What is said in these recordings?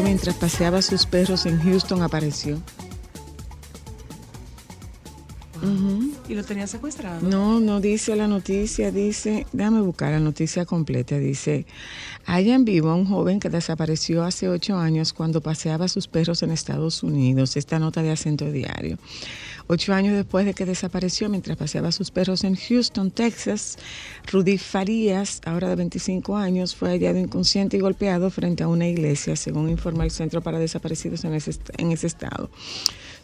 Mientras paseaba a sus perros en Houston, apareció. Y lo tenía secuestrado. No, no dice la noticia, dice, déjame buscar la noticia completa, dice, hayan vivo a un joven que desapareció hace ocho años cuando paseaba a sus perros en Estados Unidos, esta nota de acento diario. Ocho años después de que desapareció mientras paseaba sus perros en Houston, Texas, Rudy Farías, ahora de 25 años, fue hallado inconsciente y golpeado frente a una iglesia, según informa el Centro para Desaparecidos en ese, en ese estado.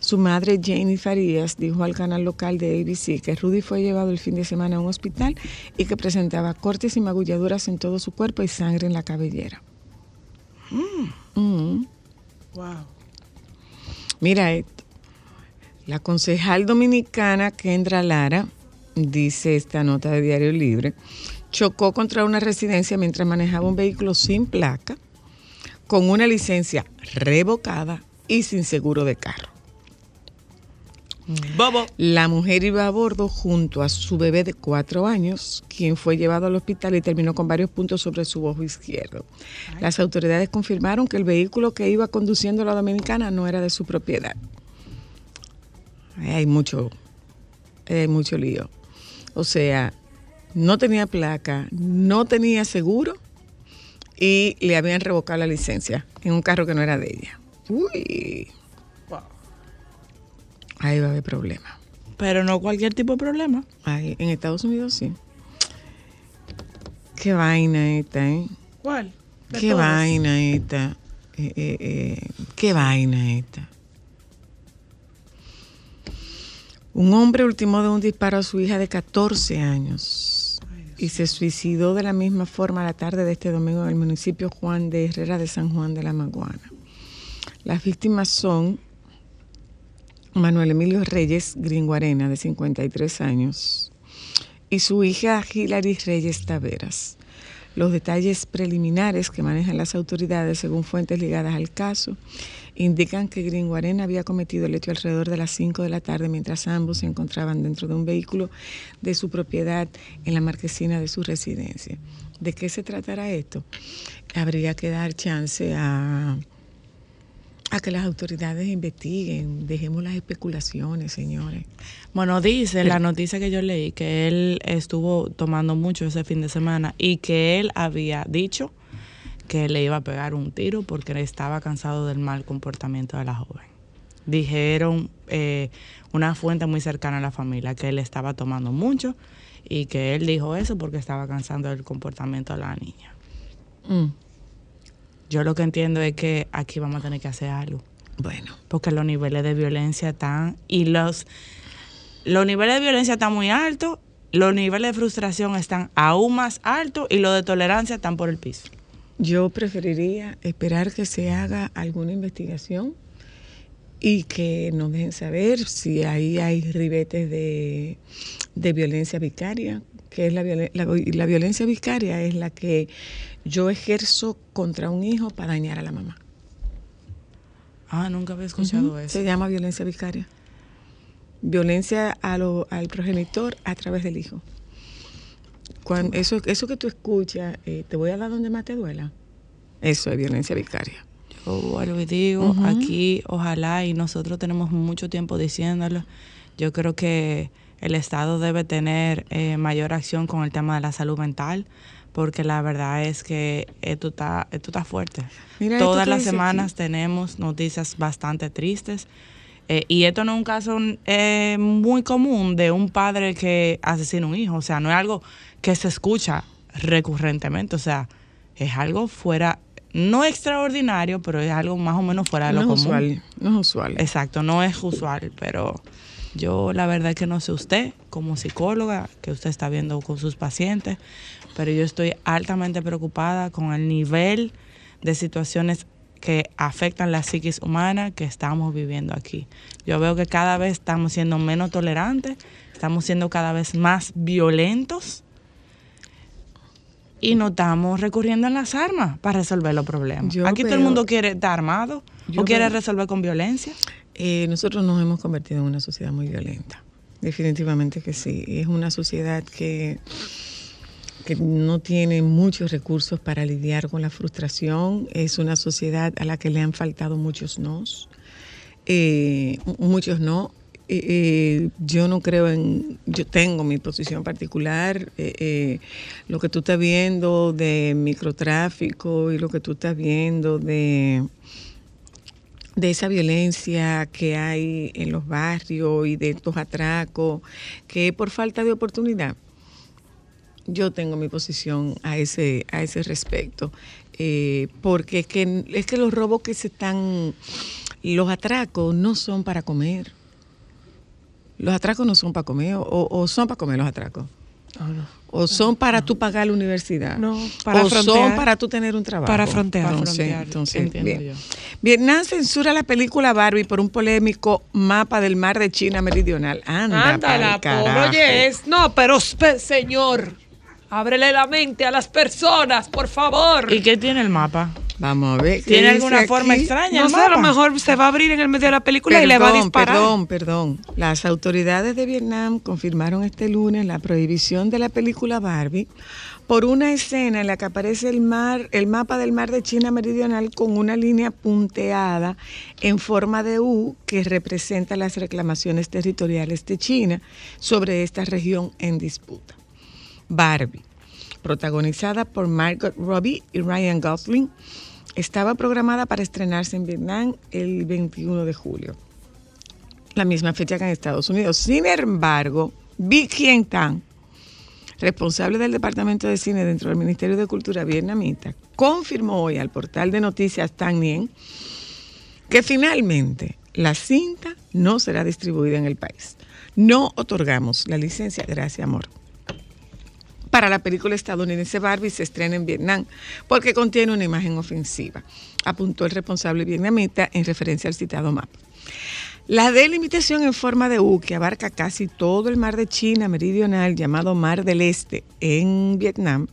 Su madre, Janie Farías, dijo al canal local de ABC que Rudy fue llevado el fin de semana a un hospital y que presentaba cortes y magulladuras en todo su cuerpo y sangre en la cabellera. Mm. Wow. Mira esto. La concejal dominicana Kendra Lara, dice esta nota de Diario Libre, chocó contra una residencia mientras manejaba un vehículo sin placa, con una licencia revocada y sin seguro de carro. Bobo. La mujer iba a bordo junto a su bebé de cuatro años, quien fue llevado al hospital y terminó con varios puntos sobre su ojo izquierdo. Las autoridades confirmaron que el vehículo que iba conduciendo la dominicana no era de su propiedad. Ahí Hay mucho, hay mucho lío. O sea, no tenía placa, no tenía seguro y le habían revocado la licencia en un carro que no era de ella. Uy, Wow. ahí va a haber problemas. Pero no cualquier tipo de problema. Ay, en Estados Unidos sí. Qué vaina esta, ¿eh? ¿Cuál? De Qué todas. vaina esta. Eh, eh, eh, qué vaina esta. Un hombre ultimó de un disparo a su hija de 14 años y se suicidó de la misma forma la tarde de este domingo en el municipio Juan de Herrera de San Juan de la Maguana. Las víctimas son Manuel Emilio Reyes Gringuarena, de 53 años, y su hija Hilary Reyes Taveras. Los detalles preliminares que manejan las autoridades, según fuentes ligadas al caso, indican que Gringuarena había cometido el hecho alrededor de las 5 de la tarde mientras ambos se encontraban dentro de un vehículo de su propiedad en la marquesina de su residencia. ¿De qué se tratará esto? Habría que dar chance a, a que las autoridades investiguen. Dejemos las especulaciones, señores. Bueno, dice la noticia que yo leí que él estuvo tomando mucho ese fin de semana y que él había dicho que le iba a pegar un tiro porque estaba cansado del mal comportamiento de la joven. Dijeron eh, una fuente muy cercana a la familia que él estaba tomando mucho y que él dijo eso porque estaba cansado del comportamiento de la niña. Mm, Yo lo que entiendo es que aquí vamos a tener que hacer algo. Bueno, porque los niveles de violencia están y los los niveles de violencia están muy altos, los niveles de frustración están aún más altos y los de tolerancia están por el piso. yo preferiría esperar que se haga alguna investigación y que nos dejen saber si ahí hay ribetes de, de violencia vicaria, que es la, violen- la, la violencia vicaria es la que yo ejerzo contra un hijo para dañar a la mamá. Ah, nunca había escuchado eso. Se llama violencia vicaria. Violencia a lo- al progenitor a través del hijo. Cuando, eso, eso que tú escuchas, eh, te voy a dar donde más te duela. Eso es violencia vicaria. Yo vuelvo y digo, aquí ojalá y nosotros tenemos mucho tiempo diciéndolo. Yo creo que el Estado debe tener eh, mayor acción con el tema de la salud mental porque la verdad es que esto está, esto está fuerte. Mira Todas las semanas aquí. tenemos noticias bastante tristes. eh, y esto no es un caso eh, muy común de un padre que asesina a un hijo. O sea, no es algo que se escucha recurrentemente. O sea, es algo fuera, no extraordinario, pero es algo más o menos fuera de No lo es común. usual, no es usual. Exacto, no es usual, pero yo la verdad que no sé usted como psicóloga que usted está viendo con sus pacientes, pero yo estoy altamente preocupada con el nivel de situaciones que afectan la psiquis humana que estamos viviendo aquí. Yo veo que cada vez estamos siendo menos tolerantes, estamos siendo cada vez más violentos y no estamos recurriendo a las armas para resolver los problemas. Yo aquí todo el mundo quiere estar armado o quiere veo- resolver con violencia. Eh, nosotros nos hemos convertido en una sociedad muy violenta. Definitivamente que sí. Es una sociedad que, que no tiene muchos recursos para lidiar con la frustración. Es una sociedad a la que le han faltado muchos nos. Eh, muchos no. Eh, eh, yo no creo en, yo tengo mi posición particular, eh, lo que tú estás viendo de microtráfico y lo que tú estás viendo de, de esa violencia que hay en los barrios y de estos atracos, que por falta de oportunidad. Yo tengo mi posición a ese, a ese respecto, eh, porque es que, es que los robos que se están, los atracos no son para comer. Los atracos no son para comer, o, o son para comer los atracos. O son para tú pagar la universidad. No, para o son frontear. para tú tener un trabajo. Para frontear. Entonces, Frontear, entonces, entiendo bien. yo. Vietnam censura la película Barbie por un polémico mapa del mar de China meridional. Anda, Ándala, por oye, es. No, pero señor, ábrele la mente a las personas, por favor. ¿Y qué tiene el mapa? Vamos a ver. ¿qué ¿Tiene alguna forma aquí? extraña no el sé, a lo mejor se va a abrir en el medio de la película y le va a Perdón, disparar. Perdón, perdón. Las autoridades de Vietnam confirmaron este lunes la prohibición de la película Barbie por una escena en la que aparece el mar, el mapa del mar de China meridional con una línea punteada en forma de U que representa las reclamaciones territoriales de China sobre esta región en disputa. Barbie, protagonizada por Margot Robbie y Ryan Gosling, estaba programada para estrenarse en Vietnam el 21 de julio, la misma fecha que en Estados Unidos. Sin embargo, Vi Quien Tan, responsable del Departamento de Cine dentro del Ministerio de Cultura vietnamita, confirmó hoy al portal de noticias Tan Nien que finalmente la cinta no será distribuida en el país. No otorgamos la licencia, gracias amor, para la película estadounidense Barbie se estrena en Vietnam porque contiene una imagen ofensiva, apuntó el responsable vietnamita en referencia al citado mapa. La delimitación en forma de U, que abarca casi todo el mar de China meridional, llamado Mar del Este, en Vietnam,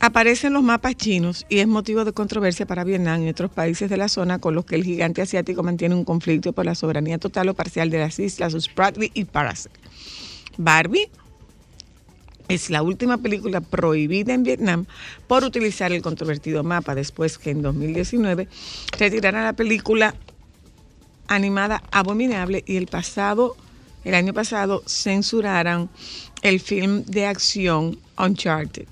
aparece en los mapas chinos y es motivo de controversia para Vietnam y otros países de la zona con los que el gigante asiático mantiene un conflicto por la soberanía total o parcial de las islas Spratly y Paracel. Barbie es la última película prohibida en Vietnam por utilizar el controvertido mapa después que en 2019 retiraran la película animada Abominable y el pasado, el año pasado, censuraran el film de acción Uncharted.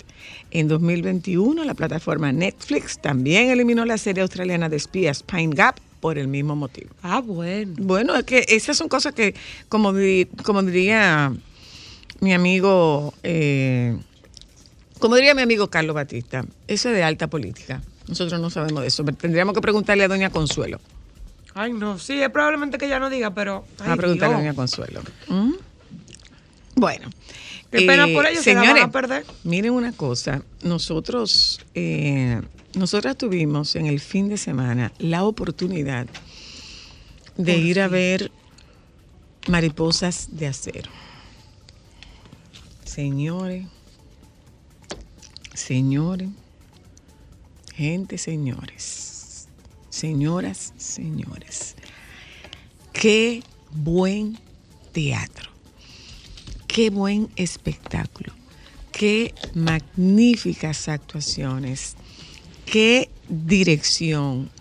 En 2021, la plataforma Netflix también eliminó la serie australiana de espías Pine Gap por el mismo motivo. Ah, bueno. Bueno, es que esas son cosas que, como, di- como diría mi amigo, eh, como diría mi amigo Carlos Batista, eso es de alta política. Nosotros no sabemos de eso. pero Tendríamos que preguntarle a doña Consuelo. Ay, no, sí, es probablemente que ella no diga, pero. Ay, a preguntarle a doña Consuelo. ¿Mm? Bueno. Qué pena por ellos, se la van a señores, perder. miren una cosa. Nosotros, eh, nosotras tuvimos en el fin de semana la oportunidad de ir a ver mariposas de acero. Señores, señores, gente, señores, señoras, señores. Qué buen teatro. Qué buen espectáculo. Qué magníficas actuaciones. Qué dirección.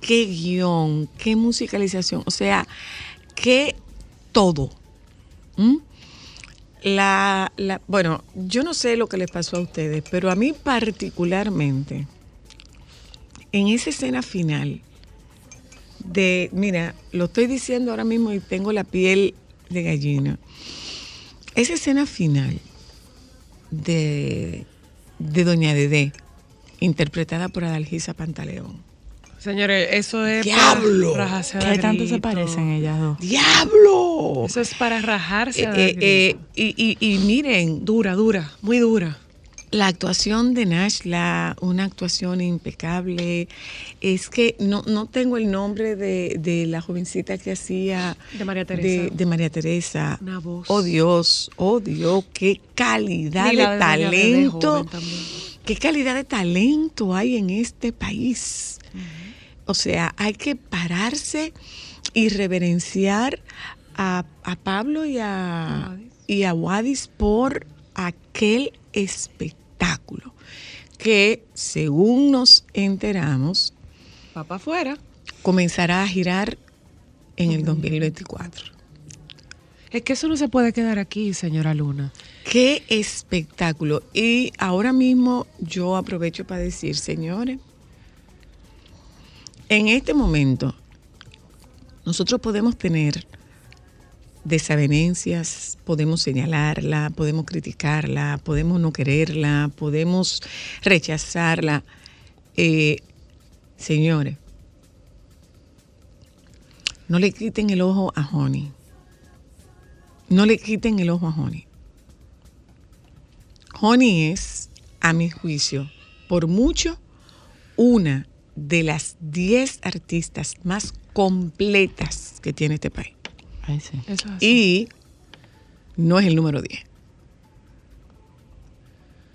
Qué guion. Qué musicalización. O sea, qué todo. La, la, bueno, yo no sé lo que les pasó a ustedes, pero a mí particularmente, en esa escena final de, mira, lo estoy diciendo ahora mismo y tengo la piel de gallina. Esa escena final de, de Doña Dedé, interpretada por Adalgisa Pantaleón. Señores, eso es ¡Diablo! para rajarse ¿Qué tanto se parecen ellas dos? ¡Diablo! Eso es para rajarse Eh, a dar eh, eh, y, y- y miren, Dura, dura, muy dura. La actuación de Nashla, una actuación impecable. Es que no, no tengo el nombre de, de la jovencita que hacía. De María Teresa. De, de María Teresa. Una voz. Oh Dios, oh Dios, qué calidad de talento. Qué calidad de talento hay en este país. O sea, hay que pararse y reverenciar a, a Pablo y a, Wadis. y a Wadis por aquel espectáculo que, según nos enteramos, Va para afuera. comenzará a girar en el 2024. Es que eso no se puede quedar aquí, señora Luna. Qué espectáculo. Y ahora mismo yo aprovecho para decir, señores, en este momento nosotros podemos tener desavenencias, podemos señalarla, podemos criticarla, podemos no quererla, podemos rechazarla. Eh, señores, no le quiten el ojo a Honey. No le quiten el ojo a Honey. Honey es, a mi juicio, por mucho, una de las 10 artistas más completas que tiene este país. Ay, sí. Eso es así. Y no es el número 10.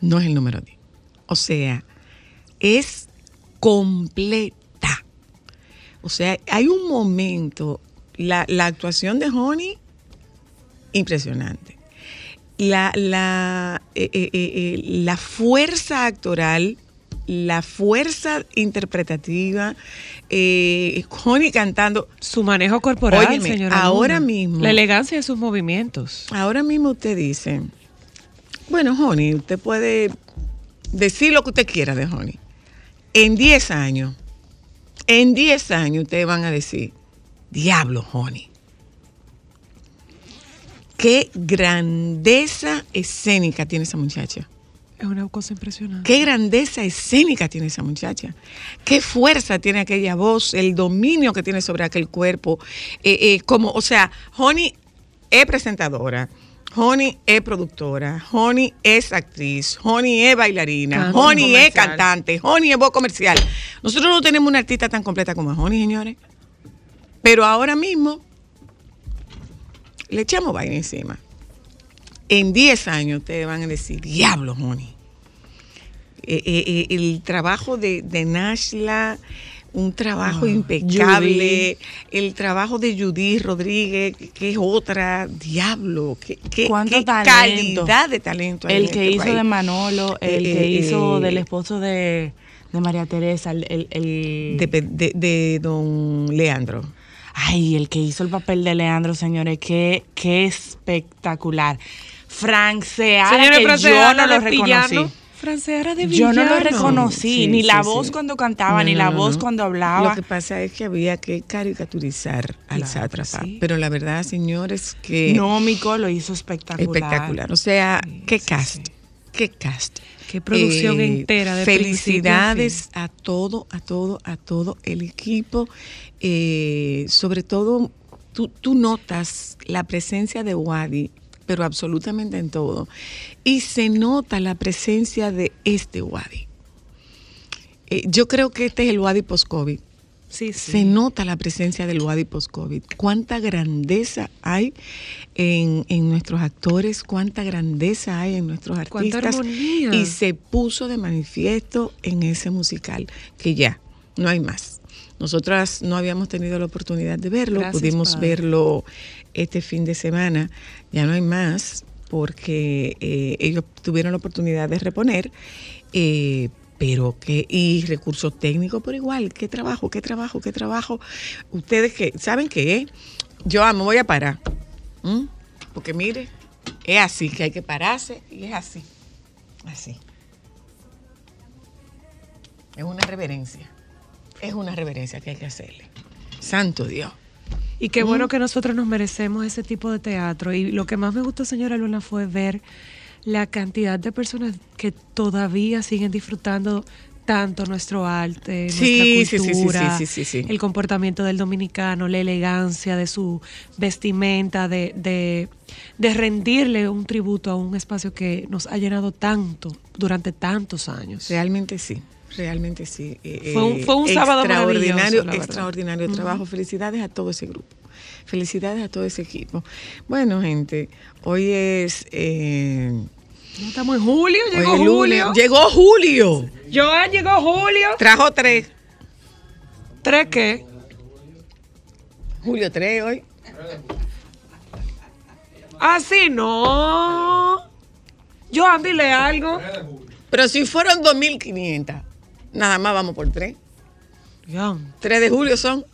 No es el número 10. O sea, es completa. O sea, hay un momento, la, la actuación de Honey, impresionante. La, la, eh, eh, eh, la fuerza actoral, la fuerza interpretativa, eh, Honey cantando, Su manejo corporal, Óyeme, señora. ahora Luna. mismo- La elegancia de sus movimientos. Ahora mismo usted dice, bueno, Honey, usted puede decir lo que usted quiera de Honey. En 10 años, en 10 años ustedes van a decir, diablo, Honey. Qué grandeza escénica tiene esa muchacha. Es una cosa impresionante. Qué grandeza escénica tiene esa muchacha. Qué fuerza tiene aquella voz, el dominio que tiene sobre aquel cuerpo. Eh, eh, como, o sea, Honey es presentadora. Honey es productora, Honey es actriz, Honey es bailarina, Honey es cantante, Honey es voz comercial. Nosotros no tenemos una artista tan completa como Honey, señores. Pero ahora mismo le echamos vaina encima. En 10 años ustedes van a decir, diablo, Honey. Eh, eh, eh, el trabajo de, de Nashla, un trabajo Ah, impecable. El trabajo de Judy Rodríguez, que- es otra, diablo. Qué, qué- ¿Cuánto qué talento? calidad de talento. hay El que este hizo país. de Manolo, el Eh, que hizo del esposo de, de María Teresa, el, el, el- de, de- de don Leandro. Ay, el que hizo el papel de Leandro, señores, qué, qué espectacular. Señores, que Fran yo no lo villano. reconocí. Fran Seara de Yo no lo villano. reconocí, Sí, ni la sí, voz sí. cuando cantaba, No, ni la no, voz no. cuando hablaba. Lo que pasa es que había que caricaturizar al Claro, sátrapa. Pero la verdad, señores, que No, Mico lo hizo espectacular. espectacular. O sea, qué cast, qué cast. Qué producción Eh, entera de Felicidades a todo, a todo, a todo el equipo. Eh, sobre todo, tú, tú notas la presencia de Wadi, pero absolutamente en todo. Y se nota la presencia de este Wadi. Eh, yo creo que este es el Wadi post-COVID. Sí, sí. Se nota la presencia del Wadi post-COVID. Cuánta grandeza hay en, en nuestros actores, cuánta grandeza hay en nuestros artistas. Y se puso de manifiesto en ese musical, que ya, no hay más. Nosotras no habíamos tenido la oportunidad de verlo, Gracias, pudimos Padre. verlo este fin de semana, ya no hay más, porque eh, ellos tuvieron la oportunidad de reponer. eh, pero que, y recursos técnicos por igual, qué trabajo, qué trabajo, qué trabajo. Ustedes que, ¿saben qué? Yo me voy a parar. Porque mire, Es así, que hay que pararse y es así. Así. Es una reverencia. Es una reverencia que hay que hacerle. Santo Dios. Y qué bueno que nosotros nos merecemos ese tipo de teatro. Y lo que más me gustó, señora Luna, fue ver la cantidad de personas que todavía siguen disfrutando tanto nuestro arte, Sí, nuestra cultura, sí, sí, sí, sí. el comportamiento del dominicano, la elegancia de su vestimenta, de, de, de rendirle un tributo a un espacio que nos ha llenado tanto durante tantos años. Realmente sí. Realmente sí. Eh, Fue un- eh, fue un sábado extraordinario, extraordinario trabajo. Felicidades a todo ese grupo. Felicidades a todo ese equipo. Bueno, gente, hoy es eh, No estamos en julio, hoy llegó lunes. julio. Llegó Julio. Joan llegó julio. Trajo tres. ¿Tres qué? Julio 3 hoy. Así no. Joan, dile algo. Pero si fueron 2.500, nada más vamos por tres. Joan. 3 de julio son.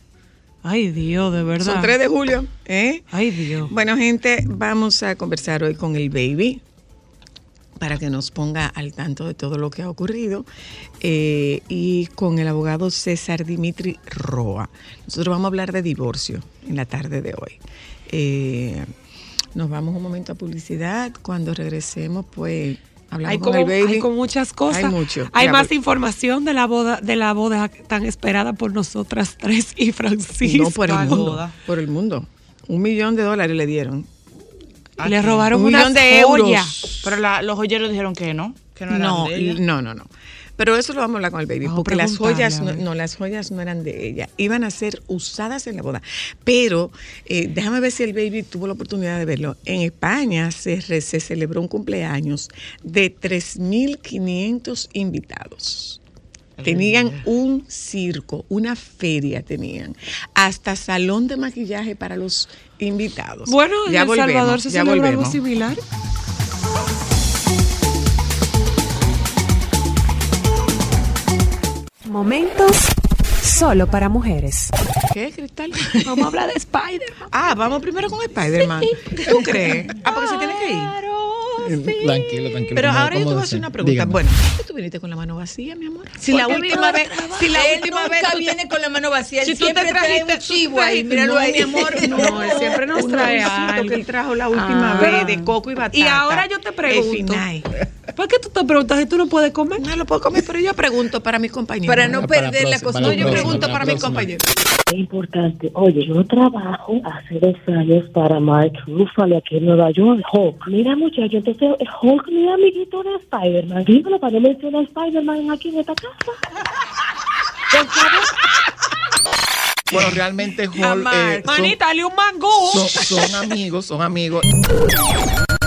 Ay, Dios, de verdad. Son 3 de julio. ¿eh? Ay, Dios. Bueno, gente, vamos a conversar hoy con el baby para que nos ponga al tanto de todo lo que ha ocurrido eh, y con el abogado César Dimitri Roa. Nosotros vamos a hablar de divorcio en la tarde de hoy. Eh, nos vamos un momento a publicidad. Cuando regresemos, pues hablamos Hay con como, el baby. hay con muchas cosas. Hay mucho. Hay más información de la boda, de la boda tan esperada por nosotras tres y Francisco. No, por el mundo. boda. Por el mundo. Un millón de dólares le dieron. Le robaron Un millón de euros. joyas. Pero la- los joyeros dijeron que no, que no eran No, de ella. no, no, no. Pero eso lo vamos a hablar con el baby, Vamos porque las joyas, no, no, las joyas no eran de ella, iban a ser usadas en la boda. Pero eh, déjame ver si el baby tuvo la oportunidad de verlo. En España se, re- se celebró un cumpleaños de 3.500 invitados. Tenían un circo, una feria tenían, hasta salón de maquillaje para los invitados. Bueno, en El volvemos, Salvador se ya celebra algo similar. Momentos solo para mujeres. ¿Qué, Cristal? Vamos a hablar de Spider-Man. Ah, vamos primero con Spider-Man. ¿Tú crees? Ah, porque se tiene que ir. Tranquilo, tranquilo. Pero ¿cómo- ahora yo te voy a hacer una pregunta. Dígame. Bueno, ¿por qué tú viniste con la mano vacía, mi amor? Si la última vez, si la él última nunca vez tú te- viene con la mano vacía, él Si tú te trajiste un chivo ahí, míralo no, ahí. mi amor, no, él siempre nos trae algo. que él trajo la última Ah. vez de coco y batata. Y ahora yo te pregunto. ¿Por qué tú te preguntas si tú no puedes comer? No lo puedo comer, pero yo pregunto para mis compañeros. Para no Para la perder la costumbre. Yo pregunto para mis compañeros. Es importante. Oye, yo trabajo hace dos años para Mark Ruffalo aquí en Nueva York, Hulk. Mira, muchacho, entonces Hulk no es amiguito de Spider-Man. Dímelo para no mencionar a Spider-Man aquí en esta casa. Por favor. Bueno, realmente Hall, eh, son, Manita, dale un mangú. son, son amigos, son amigos.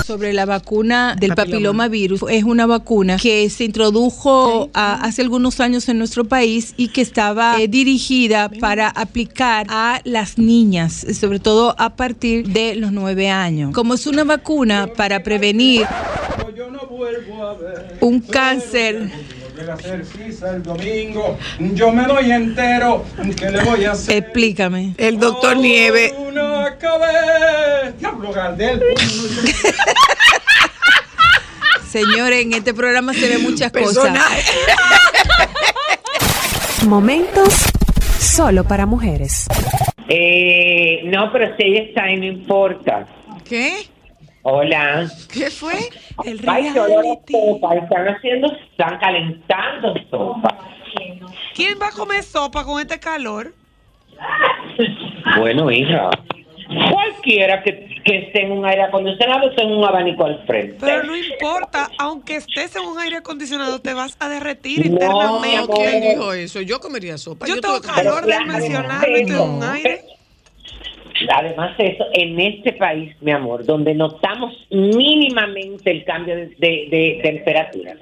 Sobre la vacuna del papiloma virus. Es una vacuna que se introdujo hace algunos años en nuestro país y que estaba eh, dirigida para aplicar a las niñas, sobre todo a partir de los nueve años. Como es una vacuna para prevenir un cáncer Volver a hacer sisa el domingo. Yo me doy entero. ¿Qué le voy a hacer? Explícame. El doctor Nieve. Una cabeza. Diablo, Gardel. Señores, en este programa se ven muchas cosas. Momentos solo para mujeres. Eh, no, pero si ella está ahí, no importa. ¿Qué? Hola. ¿Qué fue? El Ay, qué reality. sopa. Están haciendo, están calentando sopa. ¿Quién va a comer sopa con este calor? Bueno, hija. Cualquiera que, que esté en un aire acondicionado esté en un abanico al frente. Pero no importa, aunque estés en un aire acondicionado, te vas a derretir No, internamente. ¿Quién dijo eso? Yo comería sopa. Yo tengo tuve que- calor de Pero claro, mencionarlo y estoy en un aire. Además de eso, en este país, mi amor, donde notamos mínimamente el cambio de, de- de temperatura.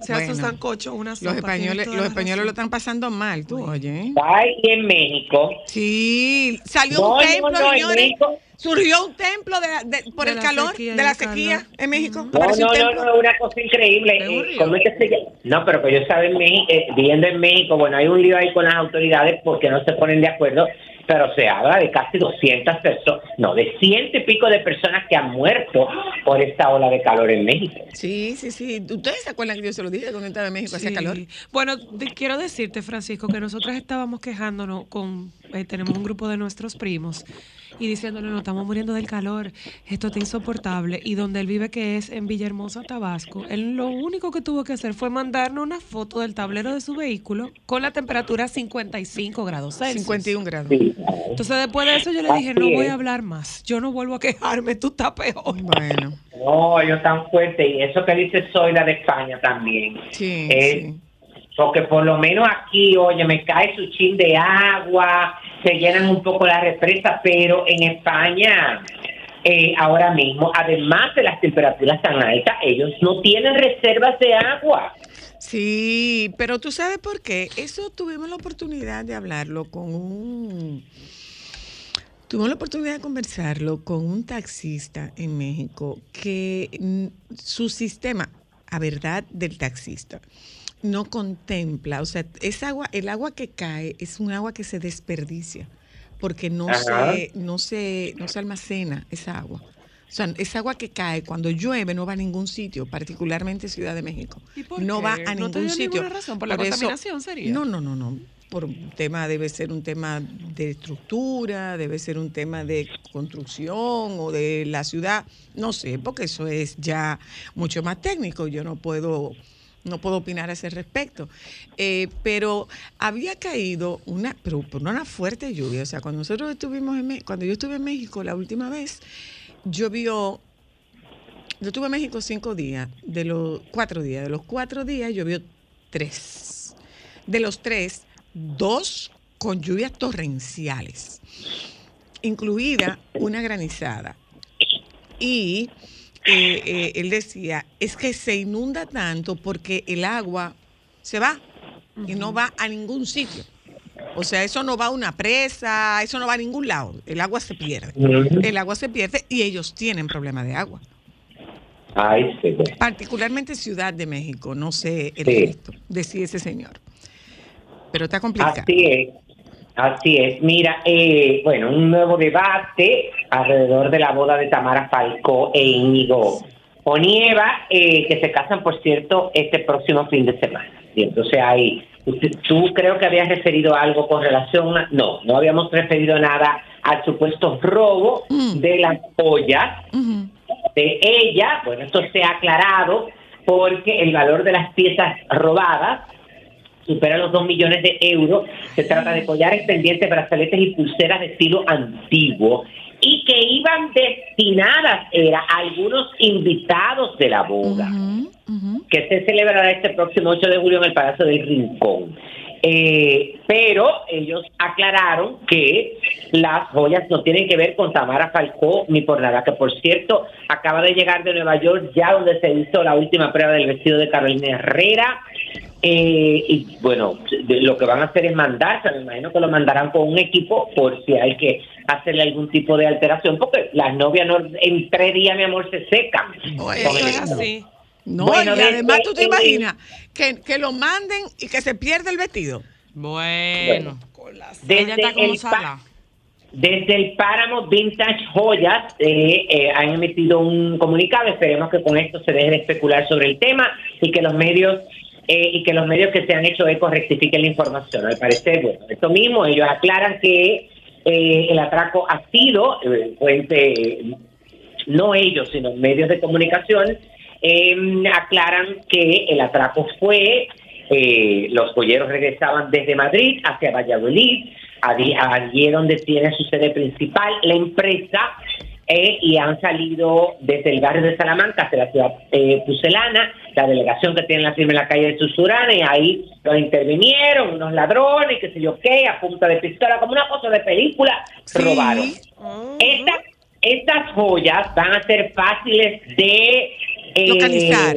Se hace un Bueno, sancocho, una sopa. Los españoles, los españoles lo están pasando mal, tú, oye. ¿eh? Ay, y en México. Sí, salió No, un no, templo, no, en señores. México. Surgió un templo de, la- de- por De el calor, sequía de la calor. sequía en México. No, no, un no, no, una cosa increíble. Eh. ¿cómo es que se llama? No, pero que yo estaba en México, viviendo en México, bueno, hay un lío ahí con las autoridades porque no se ponen de acuerdo, pero se habla de casi 200 personas, no, de ciento y pico de personas que han muerto por esta ola de calor en México. Sí, sí, sí. ¿Ustedes se acuerdan que yo se lo dije cuando estaba en México? Hacía Sí. calor. Bueno, de- quiero decirte, Francisco, que nosotras estábamos quejándonos con, eh, tenemos un grupo de nuestros primos y diciéndole, nos estamos muriendo del calor, esto está insoportable. Y donde él vive, que es en Villahermosa, Tabasco, él lo único que tuvo que hacer fue mandarnos una foto del tablero de su vehículo con la temperatura 55 grados Celsius. 51 grados. Entonces después de eso yo le dije, no voy a hablar más, yo no vuelvo a quejarme, tú estás peor. Bueno, No, ellos tan fuertes y eso que dice Zoila de España también. sí, Eh, sí. Porque por lo menos aquí, oye, me cae su chin de agua, se llenan un poco las represas, pero en España, eh, ahora mismo, además de las temperaturas tan altas, ellos no tienen reservas de agua. Sí, pero tú sabes por qué. Eso tuvimos la oportunidad de hablarlo con un... Tuvimos la oportunidad de conversarlo con un taxista en México que mm, su sistema, a verdad del taxista, no contempla, o sea, es agua, el agua que cae es un agua que se desperdicia porque no Ajá. se, no se, no se almacena esa agua. O sea, esa agua que cae cuando llueve no va a ningún sitio, particularmente Ciudad de México. ¿Y por no qué? va a ¿No ningún tenía sitio. ninguna razón? ¿Por la eso- contaminación sería? No, no, no, no. Por un tema, debe ser un tema de estructura, debe ser un tema de construcción o de la ciudad, no sé, porque eso es ya mucho más técnico. Yo no puedo no puedo opinar a ese respecto. Eh, pero había caído una, pero una fuerte lluvia. O sea, cuando nosotros estuvimos en cuando yo estuve en México la última vez, llovió. Yo estuve en México cinco días, de los cuatro días. De los cuatro días llovió tres. De los tres, dos con lluvias torrenciales, incluida una granizada. Y eh, eh, él decía, es que se inunda tanto porque el agua se va y no va a ningún sitio. O sea, eso no va a una presa, eso no va a ningún lado. El agua se pierde. El agua se pierde y ellos tienen problema de agua. Ay, sí, bueno. Particularmente Ciudad de México, no sé el Sí. resto, decía ese señor. Pero está complicado. Así es, así es. Mira, eh, bueno, un nuevo debate alrededor de la boda de Tamara Falcó e Íñigo Onieva, eh, que se casan, por cierto, este próximo fin de semana. Y entonces ahí, tú creo que habías referido algo con relación a... No, no habíamos referido nada al supuesto robo Mm. de las joyas de ella. Bueno, esto se ha aclarado porque el valor de las piezas robadas supera los 2 millones de euros. Se trata de collares, pendientes, brazaletes y pulseras de estilo antiguo y que iban destinadas era a algunos invitados de la boda que se celebrará este próximo 8 de julio en el Palacio del Rincón. Eh, pero ellos aclararon que las joyas no tienen que ver con Tamara Falcó ni por nada, que por cierto acaba de llegar de Nueva York ya donde se hizo la última prueba del vestido de Carolina Herrera. Eh, y bueno, de- lo que van a hacer es mandarse, me imagino que lo mandarán con un equipo por si hay que hacerle algún tipo de alteración, porque las novias no, en tres días, mi amor, se secan. Con Eso el- es así. No, Bueno, y además desde- tú te eh, imaginas que, que lo manden y que se pierda el vestido. Bueno. Desde Ella está como el pa-. Desde el Páramo Vintage Joyas eh, eh, han emitido un comunicado. Esperemos que con esto se deje de especular sobre el tema y que los medios eh, y que los medios que se han hecho eco rectifiquen la información. Al parecer, bueno, esto mismo ellos aclaran que eh, el atraco ha sido eh, fuente, no ellos, sino medios de comunicación, eh, aclaran que el atraco fue, eh, los joyeros regresaban desde Madrid hacia Valladolid, allí, allí donde tiene su sede principal la empresa, eh, y han salido desde el barrio de Salamanca hacia la ciudad eh, pucelana, la delegación que tiene la firma en la calle de Susurana, y ahí los intervinieron unos ladrones, qué sé yo qué, a punta de pistola, como una cosa de película, Sí. robaron. Estas, estas joyas van a ser fáciles de eh, Localizar.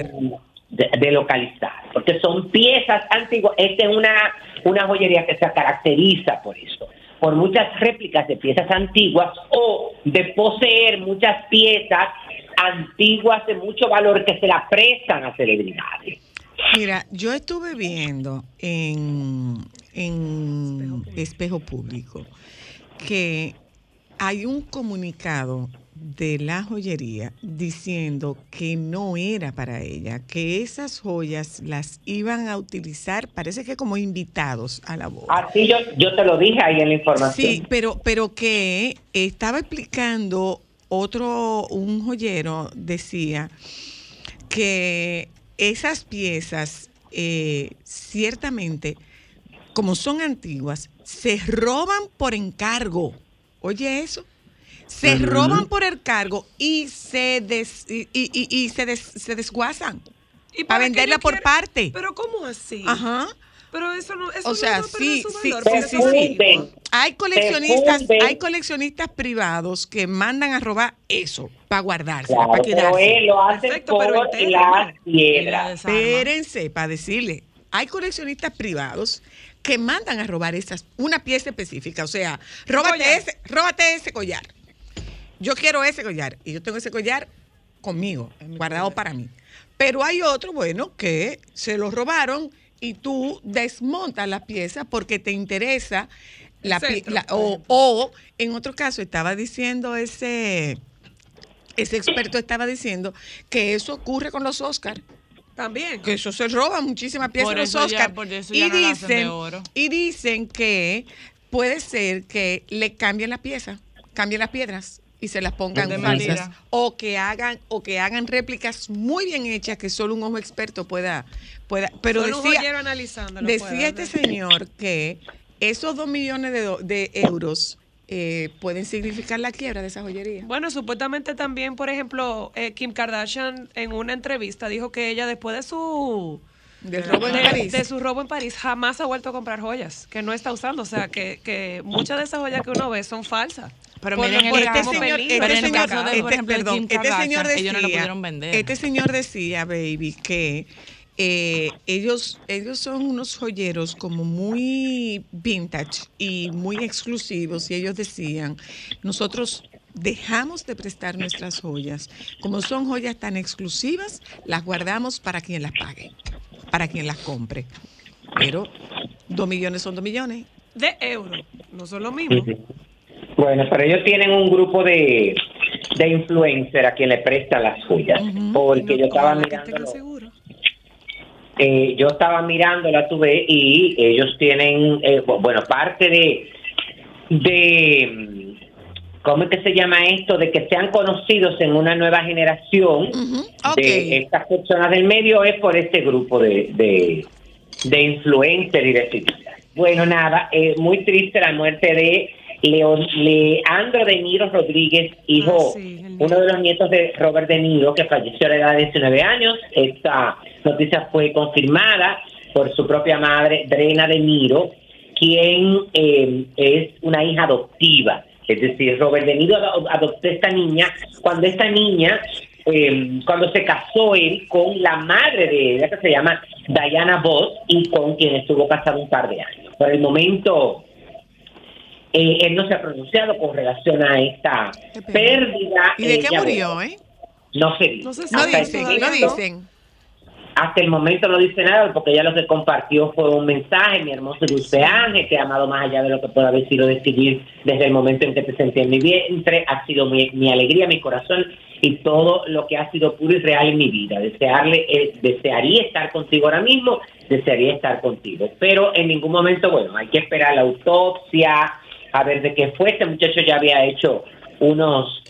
De, de localizar, porque son piezas antiguas. Esta es una, una joyería que se caracteriza por eso, por muchas réplicas de piezas antiguas o de poseer muchas piezas antiguas de mucho valor que se la prestan a celebridades. Mira, yo estuve viendo en, en Espejo Público que hay un comunicado de la joyería diciendo que no era para ella, que esas joyas las iban a utilizar, parece que como invitados a la boda. Así yo, yo te lo dije ahí en la información. Sí, pero, pero que estaba explicando otro, un joyero decía que esas piezas eh, ciertamente, como son antiguas, se roban por encargo. Oye eso. Se roban por encargo y se des, y, y- y- y se, des- se desguazan. ¿Y para venderla por quiere? parte. Pero ¿cómo así? Ajá. Pero eso no, eso O sea, sí, su sí, valor, sí, sí. Hay coleccionistas, hay coleccionistas privados que mandan a robar eso para guardarse, Claro, para pero quedarse. él lo hace Perfecto, pero por entero, las ¿no? piedras. Espérense para decirle. Hay coleccionistas privados que mandan a robar esas, una pieza específica. O sea, róbate collar. ese, róbate ese collar. Yo quiero ese collar. Y yo tengo ese collar conmigo, guardado para mí. Pero hay otro, bueno, que se lo robaron y tú desmontas la pieza porque te interesa la, centro, la- o, en otro caso estaba diciendo ese ese experto estaba diciendo que eso ocurre con los Oscars. También. Que eso se roba muchísimas piezas de los Oscars. y, no dicen, oro. y dicen que puede ser que le cambien la pieza, cambien las piedras y se las pongan De falsas. O que hagan, o que hagan réplicas muy bien hechas que solo un ojo experto pueda, pueda. Pero Solo decía, joyero analizándolo decía puede, este señor que esos dos millones de, do- de euros eh, pueden significar la quiebra de esa joyería. Bueno, supuestamente también, por ejemplo, eh, Kim Kardashian en una entrevista dijo que ella después de su Del robo en de, París. de su robo en París jamás ha vuelto a comprar joyas que no está usando, o sea que, que muchas de esas joyas que uno ve son falsas. Pero Por- miren por este señor, este Pero en el señor- caso de, por este- ejemplo, de perdón, Kim este Kardashian, señor decía, ellos no lo pudieron vender. Este señor decía, baby, que eh, ellos, ellos son unos joyeros como muy vintage y muy exclusivos y ellos decían, nosotros dejamos de prestar nuestras joyas. Como son joyas tan exclusivas, las guardamos para quien las pague, para quien las compre. Pero dos millones son dos millones. De euros, no son lo mismo. Bueno, pero ellos tienen un grupo de, de influencer a quien le prestan las joyas. Porque yo estaba mirando. Eh, yo estaba mirando la tuve y ellos tienen, eh, bu- bueno, parte de, de, ¿cómo es que se llama esto? De que sean conocidos en una nueva generación de estas personas del medio es por este grupo de, de, de influencers y de figuras. Bueno, nada, eh, muy triste la muerte de Leon, Leandro De Niro Rodríguez, hijo, Ah, sí, uno de los nietos de Robert De Niro, que falleció a la edad de 19 años. Esta noticia fue confirmada por su propia madre, Drena De Niro, quien eh, es una hija adoptiva. Es decir, Robert De Niro ado- adoptó a esta niña cuando esta niña, eh, cuando se casó él con la madre de ella, que se llama Diana Voss, y con quien estuvo casado un par de años. Por el momento, eh, él no se ha pronunciado con relación a esta pérdida. ¿Y de qué Ella, murió, eh? No dice. No se No Hasta el dicen, momento- no dicen. hasta el momento no dice nada porque ella lo que compartió fue un mensaje, mi hermoso dulce ángel, te he amado más allá de lo que pueda haber sido decidir desde el momento en que te sentí en mi vientre, ha sido mi, mi alegría, mi corazón y todo lo que ha sido puro y real en mi vida. Desearle, eh, desearía estar contigo ahora mismo, desearía estar contigo, pero en ningún momento, bueno, hay que esperar la autopsia, a ver de qué fue, este muchacho ya había hecho unos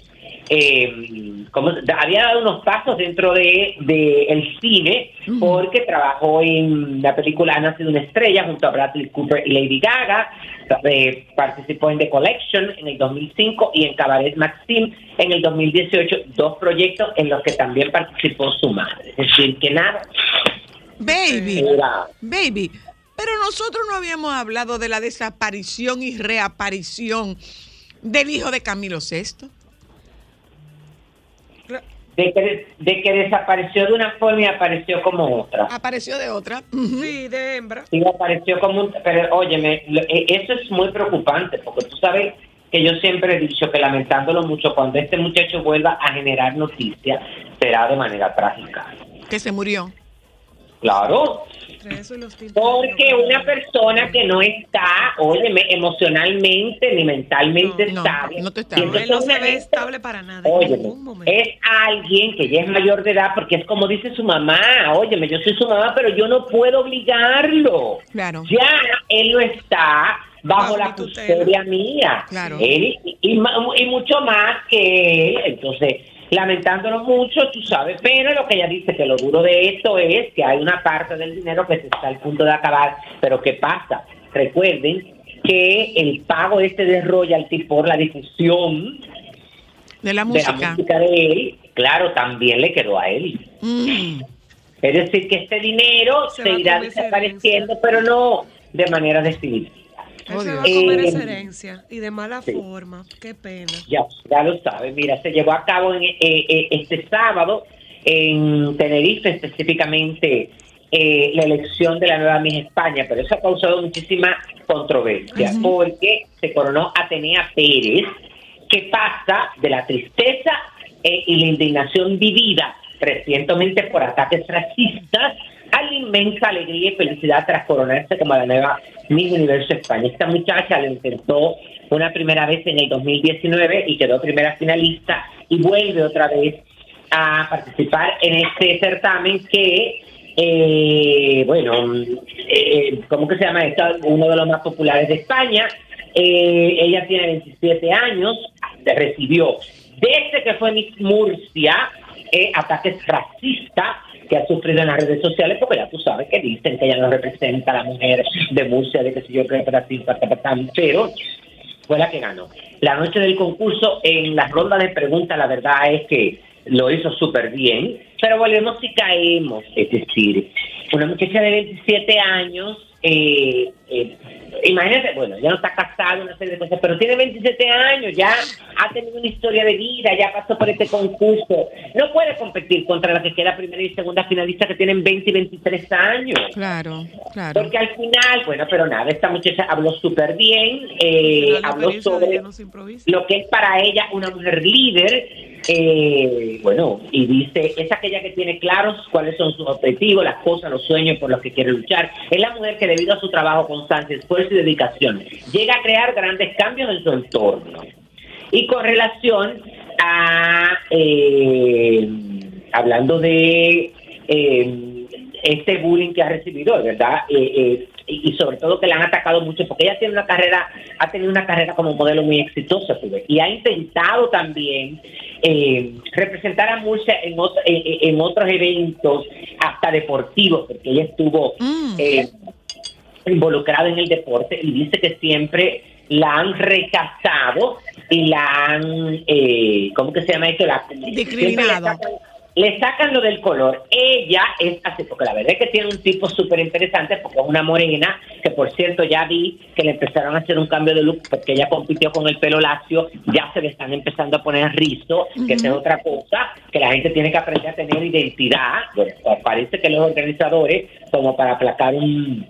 eh, como había dado unos pasos dentro de, de el cine porque trabajó en la película Ha nacido una estrella junto a Bradley Cooper y Lady Gaga. Eh, participó en The Collection en el 2005 y en Cabaret Maxim en el 2018 dos proyectos en los que también participó su madre. Es decir que nada. Baby, era baby. Pero nosotros no habíamos hablado de la desaparición y reaparición del hijo de Camilo VI. de que, de que desapareció de una forma y apareció como otra. Apareció de otra. Sí, de hembra. Sí, apareció como un... Pero óyeme, e- eso es muy preocupante, porque tú sabes que yo siempre he dicho que lamentándolo mucho, cuando este muchacho vuelva a generar noticias, será de manera trágica. Que se murió. Claro, Entre eso y los tintes. porque una persona que no está, óyeme, emocionalmente ni mentalmente estable, No, entonces él no se ve estable para nada. Óyeme, es alguien que ya es mayor de edad, porque es como dice su mamá, óyeme, yo soy su mamá, pero yo no puedo obligarlo. Claro. Ya él no está bajo la custodia mía. Claro. Él, y, y mucho más que él. Entonces, lamentándolo mucho, tú sabes, pero lo que ella dice que lo duro de esto es que hay una parte del dinero que se está al punto de acabar, pero ¿qué pasa? Recuerden que el pago este de royalty por la difusión De la de música. la música de él, claro, también le quedó a él. Mm. Es decir, que este dinero Se se, irá desapareciendo, pero no de manera definitiva. Él se va a comer Eh, esa herencia y de mala forma. Qué pena. Ya, ya lo sabes. Mira, se llevó a cabo en, eh, eh, este sábado en Tenerife, específicamente eh, la elección de la nueva Miss España, pero eso ha causado muchísima controversia porque se coronó Atenea Pérez, que pasa de la tristeza eh, y la indignación vivida recientemente por ataques racistas a inmensa alegría y felicidad tras coronarse como la nueva Miss Universo España. Esta muchacha lo intentó una primera vez en el 2019 y quedó primera finalista y vuelve otra vez a participar en este certamen que, eh, bueno, eh, ¿cómo que se llama esto? Uno de los más populares de España. Eh, ella tiene 27 años, recibió desde que fue Miss Murcia eh, ataques racistas que ha sufrido en las redes sociales, porque ya tú sabes que dicen que ella no representa a la mujer de Murcia, de que si yo creo que pero fue la que ganó. La noche del concurso, en la ronda de preguntas, la verdad es que lo hizo súper bien, pero volvemos y caemos. Es decir, una muchacha de 27 años, eh, eh, imagínate, bueno, ya no está casada, una serie de cosas, pero tiene 27 años, ya ha tenido una historia de vida, ya pasó por este concurso. No puede competir contra la que queda primera y segunda finalista que tienen 20 y 23 años. Claro, claro. Porque al final, bueno, pero nada, esta muchacha habló súper bien, eh, habló sobre lo que es para ella una mujer líder, eh, bueno, y dice, es aquella que tiene claros cuáles son sus objetivos, las cosas, los sueños por los que quiere luchar. Es la mujer que debido a su trabajo constante, esfuerzo y dedicación, llega a crear grandes cambios en su entorno. Y con relación a, eh, hablando de eh, este bullying que ha recibido, ¿verdad? Eh, eh, y sobre todo que la han atacado mucho, porque ella tiene una carrera, ha tenido una carrera como modelo muy exitosa, y ha intentado también eh, representar a Murcia en, ot- en- en otros eventos, hasta deportivos, porque ella estuvo eh, involucrada en el deporte y dice que siempre la han rechazado y la han, eh, ¿cómo que se llama esto? La, Discriminado. Le sacan lo del color. Ella es así, porque la verdad es que tiene un tipo súper interesante, porque es una morena, que por cierto ya vi que le empezaron a hacer un cambio de look, porque ella compitió con el pelo lacio, ya se le están empezando a poner rizo, que esa es otra cosa, que la gente tiene que aprender a tener identidad. Bueno, pues parece que los organizadores, como para aplacar un,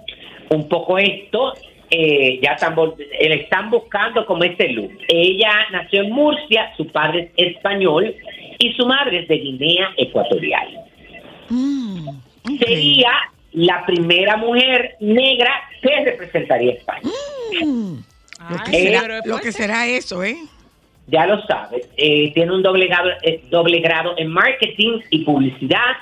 un poco esto, eh, ya están, eh, le están buscando como este look. Ella nació en Murcia, su padre es español y su madre es de Guinea Ecuatorial. Sería la primera mujer negra que representaría a España. Lo que, Eh, será, lo que será eso, ¿eh? ya lo sabes, eh, tiene un doble grado, eh, doble grado en marketing y publicidad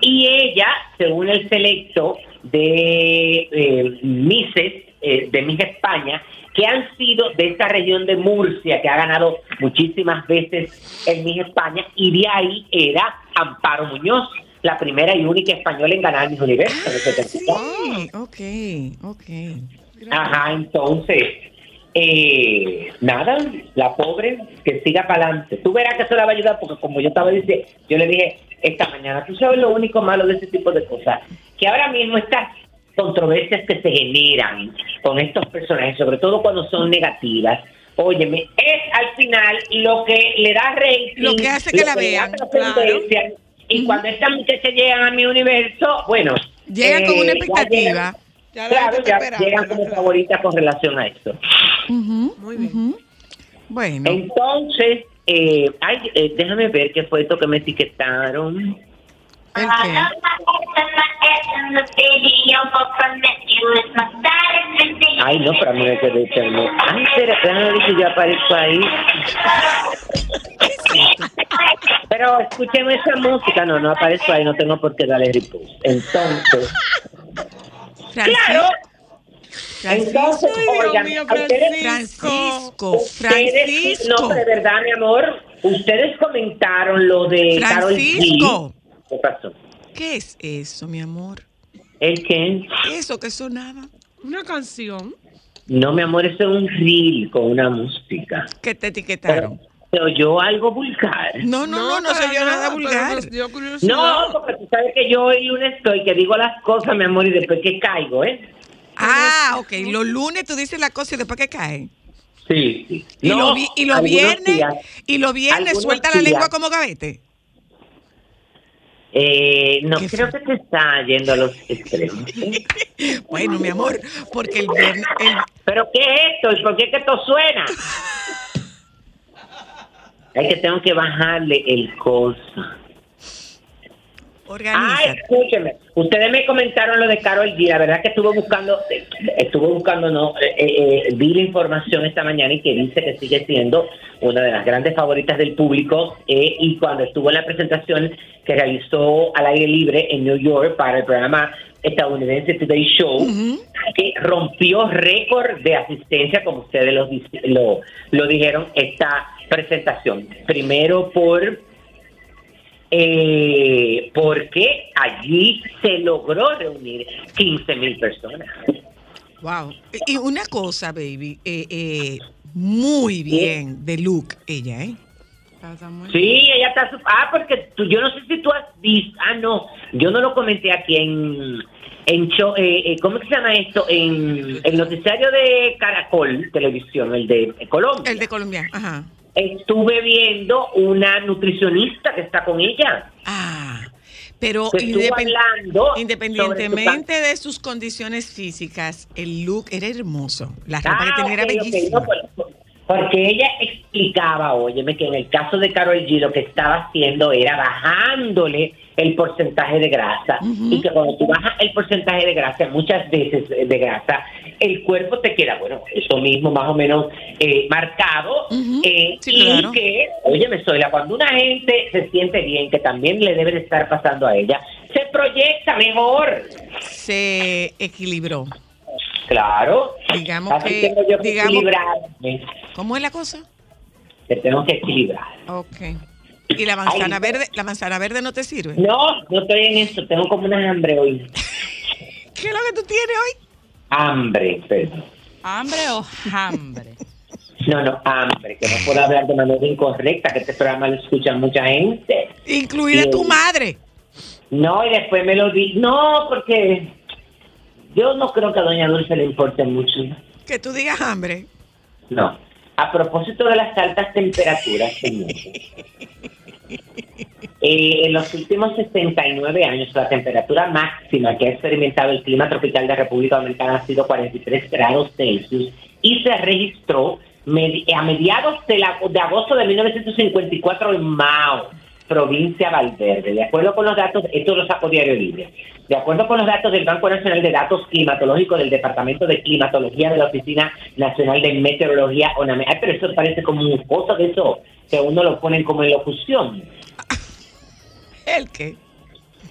y ella, según el selecto de eh, Misses, eh, de Miss España, que han sido de esta región de Murcia, que ha ganado muchísimas veces en Miss España, y de ahí era Amparo Muñoz, la primera y única española en ganar Miss Universo. en el 72. Sí, ok, ok. Ajá, entonces, eh, nada, la pobre que siga para adelante. Tú verás que eso la va a ayudar porque como yo estaba diciendo, yo le dije esta mañana, tú sabes lo único malo de ese tipo de cosas, que ahora mismo estas controversias que se generan con estos personajes, sobre todo cuando son negativas, óyeme, es al final lo que le da rating, Lo que hace que la da vean, trascendencia, Y cuando estas muchachas llegan a mi universo, bueno. Llegan con una ya expectativa. llegan- Ya claro, ya llegan como favoritas con relación a esto. Muy bien. Bueno. Entonces, eh, ay, eh, déjame ver qué fue esto que me etiquetaron. Ay, no, pero a mí me quedé eterno. Ay, espera, déjame ver si yo aparezco ahí. Pero escuchen esa música. No, no aparezco ahí, no tengo por qué darle repost. Entonces, claro. Entonces, oigan, a ustedes- Francisco, ustedes- No, Francisco. de verdad, mi amor, ustedes comentaron lo de Carol Francisco. G. ¿Qué pasó? ¿Qué es eso, mi amor? ¿El qué? Eso que sonaba. Una canción. No, mi amor, eso es un reel con una música. Que te etiquetaron. ¿Se oyó algo vulgar? No, no, no, no, se oyó nada vulgar. No, porque tú sabes que yo oí un estoy que digo las cosas, mi amor, y después que caigo, ¿eh? Ah, ok. Los lunes tú dices la cosa y después que cae. Sí, sí. Y No, los vi- y los viernes, días. y los viernes suelta la lengua como gavete. Eh, no, creo que te está yendo a los extremos. Bueno, mi amor, porque el viernes. el- ¿Pero qué es esto? ¿Y por qué que esto suena? Es que tengo que bajarle el cosa. Ay, escúcheme. Ustedes me comentaron lo de Carol G. La verdad que estuve buscando, eh, estuve buscando, no, eh, eh, vi la información esta mañana y que dice que sigue siendo una de las grandes favoritas del público. eh, y cuando estuvo en la presentación que realizó al aire libre en New York para el programa estadounidense Today Show, que rompió récord de asistencia, como ustedes lo, lo, lo dijeron, esta presentación. Primero por eh, porque allí se logró reunir 15 mil personas. Wow. Y una cosa, baby, eh, eh, muy bien de look ella, ¿eh? Sí, ella está... su- Ah, porque tú, yo no sé si tú has visto... Ah, no, yo no lo comenté aquí en... en show, eh, eh, ¿Cómo se llama esto? En el noticiario de Caracol Televisión, el de Colombia. El de Colombia, ajá. Estuve viendo una nutricionista que está con ella. Ah, Pero independ- independientemente de sus condiciones físicas, el look era hermoso. La ropa Ah, que tenía era bellísima. no, pues, porque ella explicaba, óyeme, que en el caso de Carol G lo que estaba haciendo era bajándole el porcentaje de grasa y que cuando tú bajas el porcentaje de grasa, muchas veces eh, de grasa, el cuerpo te queda, bueno, eso mismo más o menos eh, marcado eh, Sí, y claro. que, óyeme, Zoila, cuando una gente se siente bien, que también le debe de estar pasando a ella, se proyecta mejor. Se equilibró. Claro. Digamos Así que- tengo yo que digamos- equilibrarme. ¿Cómo es la cosa? Te tengo que equilibrar. Ok. ¿Y la manzana Ay. verde, la manzana verde no te sirve? No, no estoy en eso. Tengo como una hambre hoy. ¿Qué es lo que tú tienes hoy? Hambre, perdón. ¿Hambre o hambre? No, no, hambre. Que no puedo hablar de manera incorrecta, que este programa lo escucha mucha gente. Incluida tu madre. No, y después me lo di. No, porque yo no creo que a Doña Dulce le importe mucho. Que tú digas hambre. No. A propósito de las altas temperaturas, señores. Eh, en los últimos 69 años, la temperatura máxima que ha experimentado el clima tropical de República Dominicana ha sido 43 grados Celsius y se registró a mediados de, la- de agosto de 1954 en Mao, provincia Valverde. De acuerdo con los datos, esto lo sacó Diario Libre. De acuerdo con los datos del Banco Nacional de Datos Climatológicos del Departamento de Climatología de la Oficina Nacional de Meteorología, ONAME. Ay, pero eso parece como un cosa de eso que uno lo ponen como en locución. ¿El qué?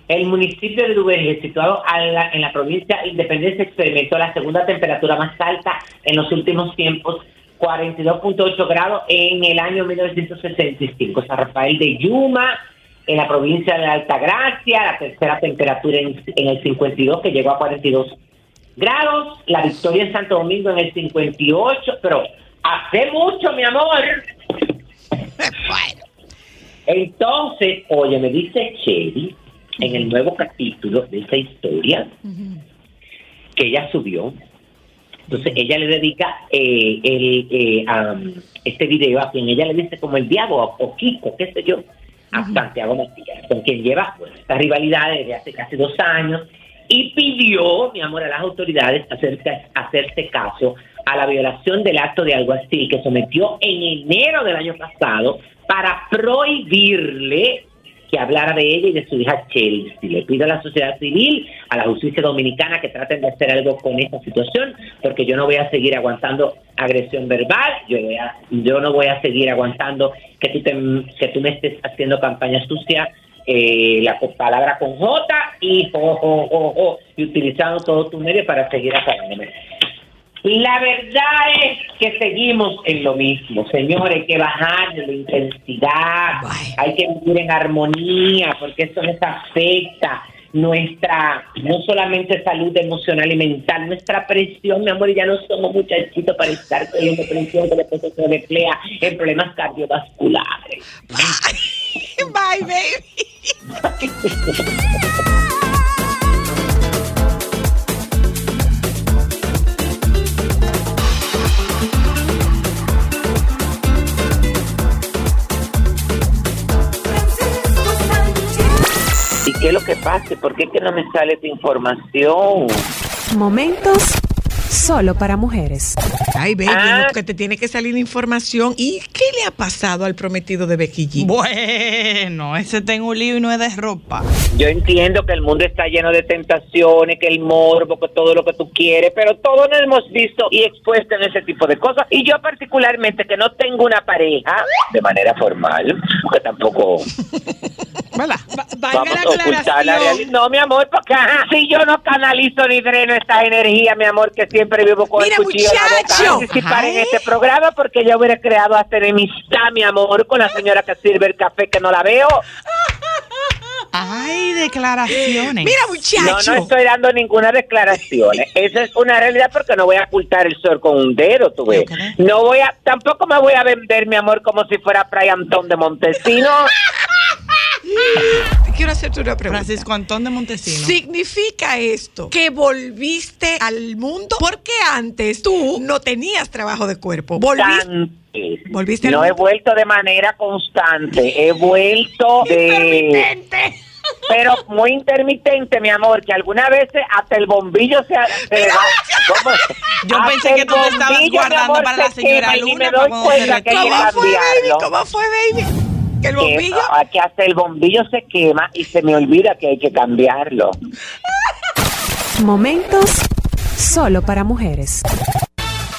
El municipio de Duvergé, situado a la- en la provincia de Independencia, experimentó la segunda temperatura más alta en los últimos tiempos, 42.8 grados en el año 1965. San Rafael de Yuma, en la provincia de Altagracia, la tercera temperatura en, en el 52, que llegó a 42 grados. La victoria en Santo Domingo en el 58, pero hace mucho, mi amor. Entonces, oye, me dice Chevy en el nuevo capítulo de esta historia que ella subió Entonces ella le dedica eh, el, eh, am, este video a quien ella le dice como el diablo o Kiko, qué sé yo, a Santiago Matías, con quien lleva pues, esta rivalidad desde hace casi dos años y pidió, mi amor, a las autoridades hacerse, hacerse caso a la violación del acto de alguacil que sometió en enero del año pasado para prohibirle que hablara de ella y de su hija Chelsea. Le pido a la sociedad civil, a la justicia dominicana que traten de hacer algo con esta situación, porque yo no voy a seguir aguantando agresión verbal, yo, voy a- yo no voy a seguir aguantando que tú, te- que tú me estés haciendo campaña sucia, eh, la palabra con J y jo, y utilizando todo tu medio para seguir acabándome. La verdad es que seguimos en lo mismo, señores, hay que bajar de la intensidad, hay que vivir en armonía, porque eso nos afecta nuestra, no solamente salud emocional y mental, nuestra presión, mi amor, ya no somos muchachitos para estar teniendo presión que después se emplea en problemas cardiovasculares. Bye, baby. ¿Y qué es lo que pasa? ¿Por qué que no me sale esa información? Momentos solo para mujeres. Ay, baby, Ah. no, que te tiene que salir información. ¿Y qué le ha pasado al prometido de Becky G? Bueno, ese tengo un lío y no es de ropa. Yo entiendo que el mundo está lleno de tentaciones, que el morbo, que todo lo que tú quieres, pero todos nos hemos visto y expuesto en ese tipo de cosas. Y yo particularmente que no tengo una pareja de manera formal, que tampoco vamos a ocultar la realidad. No, mi amor, porque ajá, si yo no canalizo ni dreno esta energía, mi amor, que siempre vivo con Mira, el cuchillo en la boca, participar en este programa porque yo hubiera creado hasta enemistad, mi amor, con la señora que sirve el café que no la veo. Ay, declaraciones. Mira, No, muchacho. no estoy dando ninguna declaración. Esa es una realidad porque no voy a ocultar el sol con un dedo, tú ves. No voy a, tampoco me voy a vender, mi amor, como si fuera Fray Antón de Montesino. Quiero hacerte una pregunta. Francisco Antón de Montesino. ¿Significa esto que volviste al mundo? Porque antes tú no tenías trabajo de cuerpo. Volviste. Constante. Volviste al No he vuelto de manera constante, he vuelto de... Pero muy intermitente, mi amor, que algunas veces hasta el bombillo se... se va. ¿Cómo? Yo Hasta pensé que tú te estabas guardando amor, para la se señora quema y Luna me doy cuenta que ¿Cómo fue, baby? ¿Cómo fue, baby? Que el Que, bombillo. que hasta el bombillo se quema y se me olvida que hay que cambiarlo. Momentos solo para mujeres.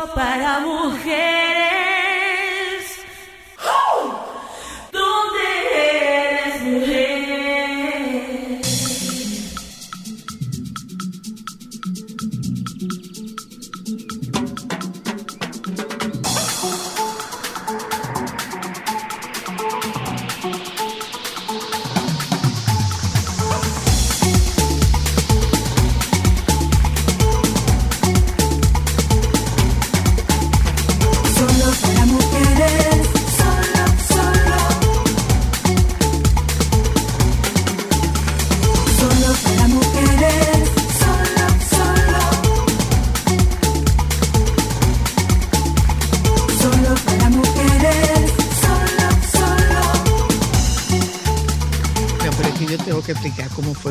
Para mujeres.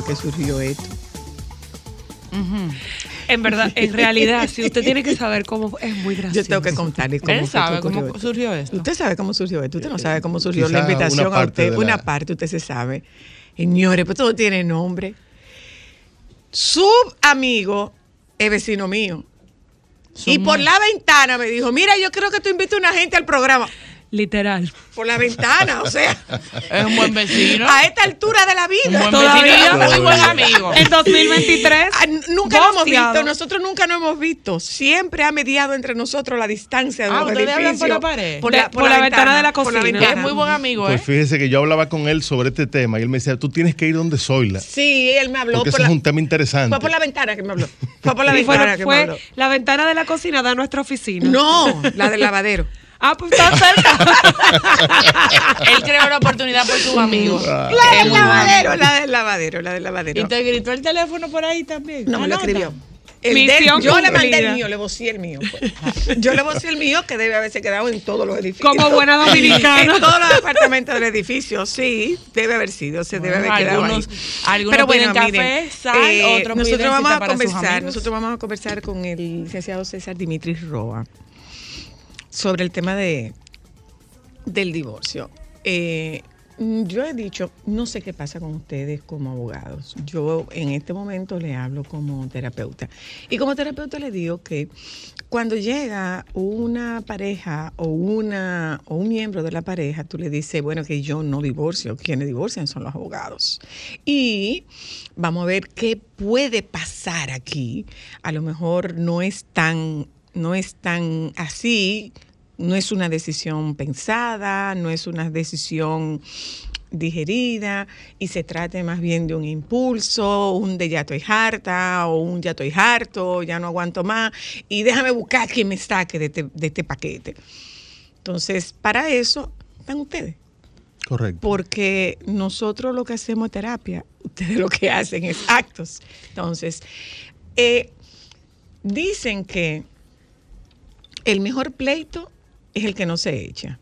Fue que surgió esto. En verdad, en realidad, si usted tiene que saber cómo es muy gracioso. Yo tengo que contarle cómo Él sabe cómo surgió esto. Usted sabe cómo surgió esto. Usted no sabe cómo surgió Quizá la invitación a usted. de Una la- parte usted se sabe. Señores, pues todo tiene nombre. Su amigo es vecino mío. Y por la ventana me dijo, mira, yo creo que tú invitas a una gente al programa. Literal. Por la ventana, o sea. Es un buen vecino. A esta altura de la vida. Un buen todavía. vecino, muy buen amigo. En 2023. Ah, Nunca lo hemos visto, nosotros nunca lo hemos visto. Siempre ha mediado entre nosotros la distancia de Ah, los ¿ustedes hablan por edificios. la pared? Por la, por la ventana de la por cocina. ventana. Es muy buen amigo, ¿eh? Pues fíjese que yo hablaba con él sobre este tema y él me decía, tú tienes que ir donde Zoila. Sí, él me habló Porque por eso la, es un tema interesante. fue por la ventana que me habló. Fue por la ventana me fue habló. la ventana de la cocina da nuestra oficina. No, la del lavadero. Ah, pues está cerca. Él creó la oportunidad por sus amigos. La del lavadero, la del lavadero, la del lavadero. Y te gritó el teléfono por ahí también. No me lo escribió. El del- yo le mandé el mío, le vocé el mío. pues. Yo le vocé el mío que debe haberse quedado en todos los edificios. Como buena dominicana. en todos los apartamentos del edificio, sí, debe haber sido, se debe haber quedado algunos- ahí. algunos Pero bueno, café, miren, sal, eh, otros nosotros vamos a conversar, nosotros vamos a conversar con el licenciado César Dimitris Roa sobre el tema de del divorcio. Eh, yo he dicho, no sé qué pasa con ustedes como abogados. Yo en este momento le hablo como terapeuta. Y como terapeuta le digo que cuando llega una pareja o una o un miembro de la pareja, tú le dices, bueno, que yo no divorcio, quienes divorcian son los abogados. Y vamos a ver qué puede pasar aquí. A lo mejor no es tan no es tan así, no es una decisión pensada, no es una decisión digerida y se trate más bien de un impulso, un de ya estoy harta o un ya estoy harto, ya no aguanto más y déjame buscar quien me saque de este, de este paquete. Entonces, para eso están ustedes. Correcto. Porque nosotros lo que hacemos es terapia, ustedes lo que hacen es actos. Entonces, eh, dicen que el mejor pleito es el que no se echa.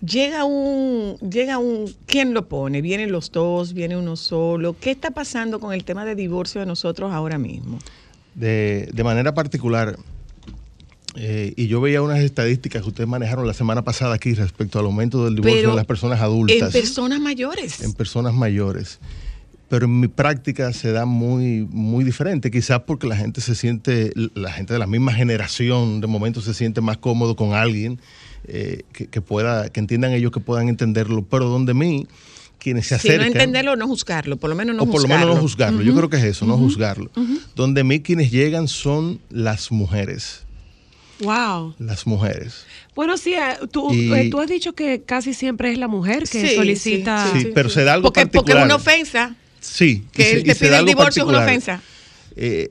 Llega un, llega un, ¿quién lo pone? ¿Vienen los dos? ¿Viene uno solo? ¿Qué está pasando con el tema de divorcio de nosotros ahora mismo? De, de manera particular, eh, y yo veía unas estadísticas que ustedes manejaron la semana pasada aquí respecto al aumento del divorcio Pero en las personas En adultas, personas mayores. en personas mayores. Pero en mi práctica se da muy, muy diferente, quizás porque la gente se siente, la gente de la misma generación de momento se siente más cómodo con alguien eh, que, que pueda, que entiendan ellos que puedan entenderlo, pero donde mí, quienes se Si no acercan entenderlo, no juzgarlo, por lo menos no o por lo menos no juzgarlo. Yo creo que es eso, no juzgarlo. Ujú. Donde a mí quienes llegan son las mujeres. Wow. Las mujeres. Bueno, sí, eh, tú, Y- eh, tú has dicho que casi siempre es la mujer que Sí, solicita. Sí, pero se da algo Porque, porque es particular. una ofensa. Sí. Que él te se pide da el divorcio es una ofensa. Eh,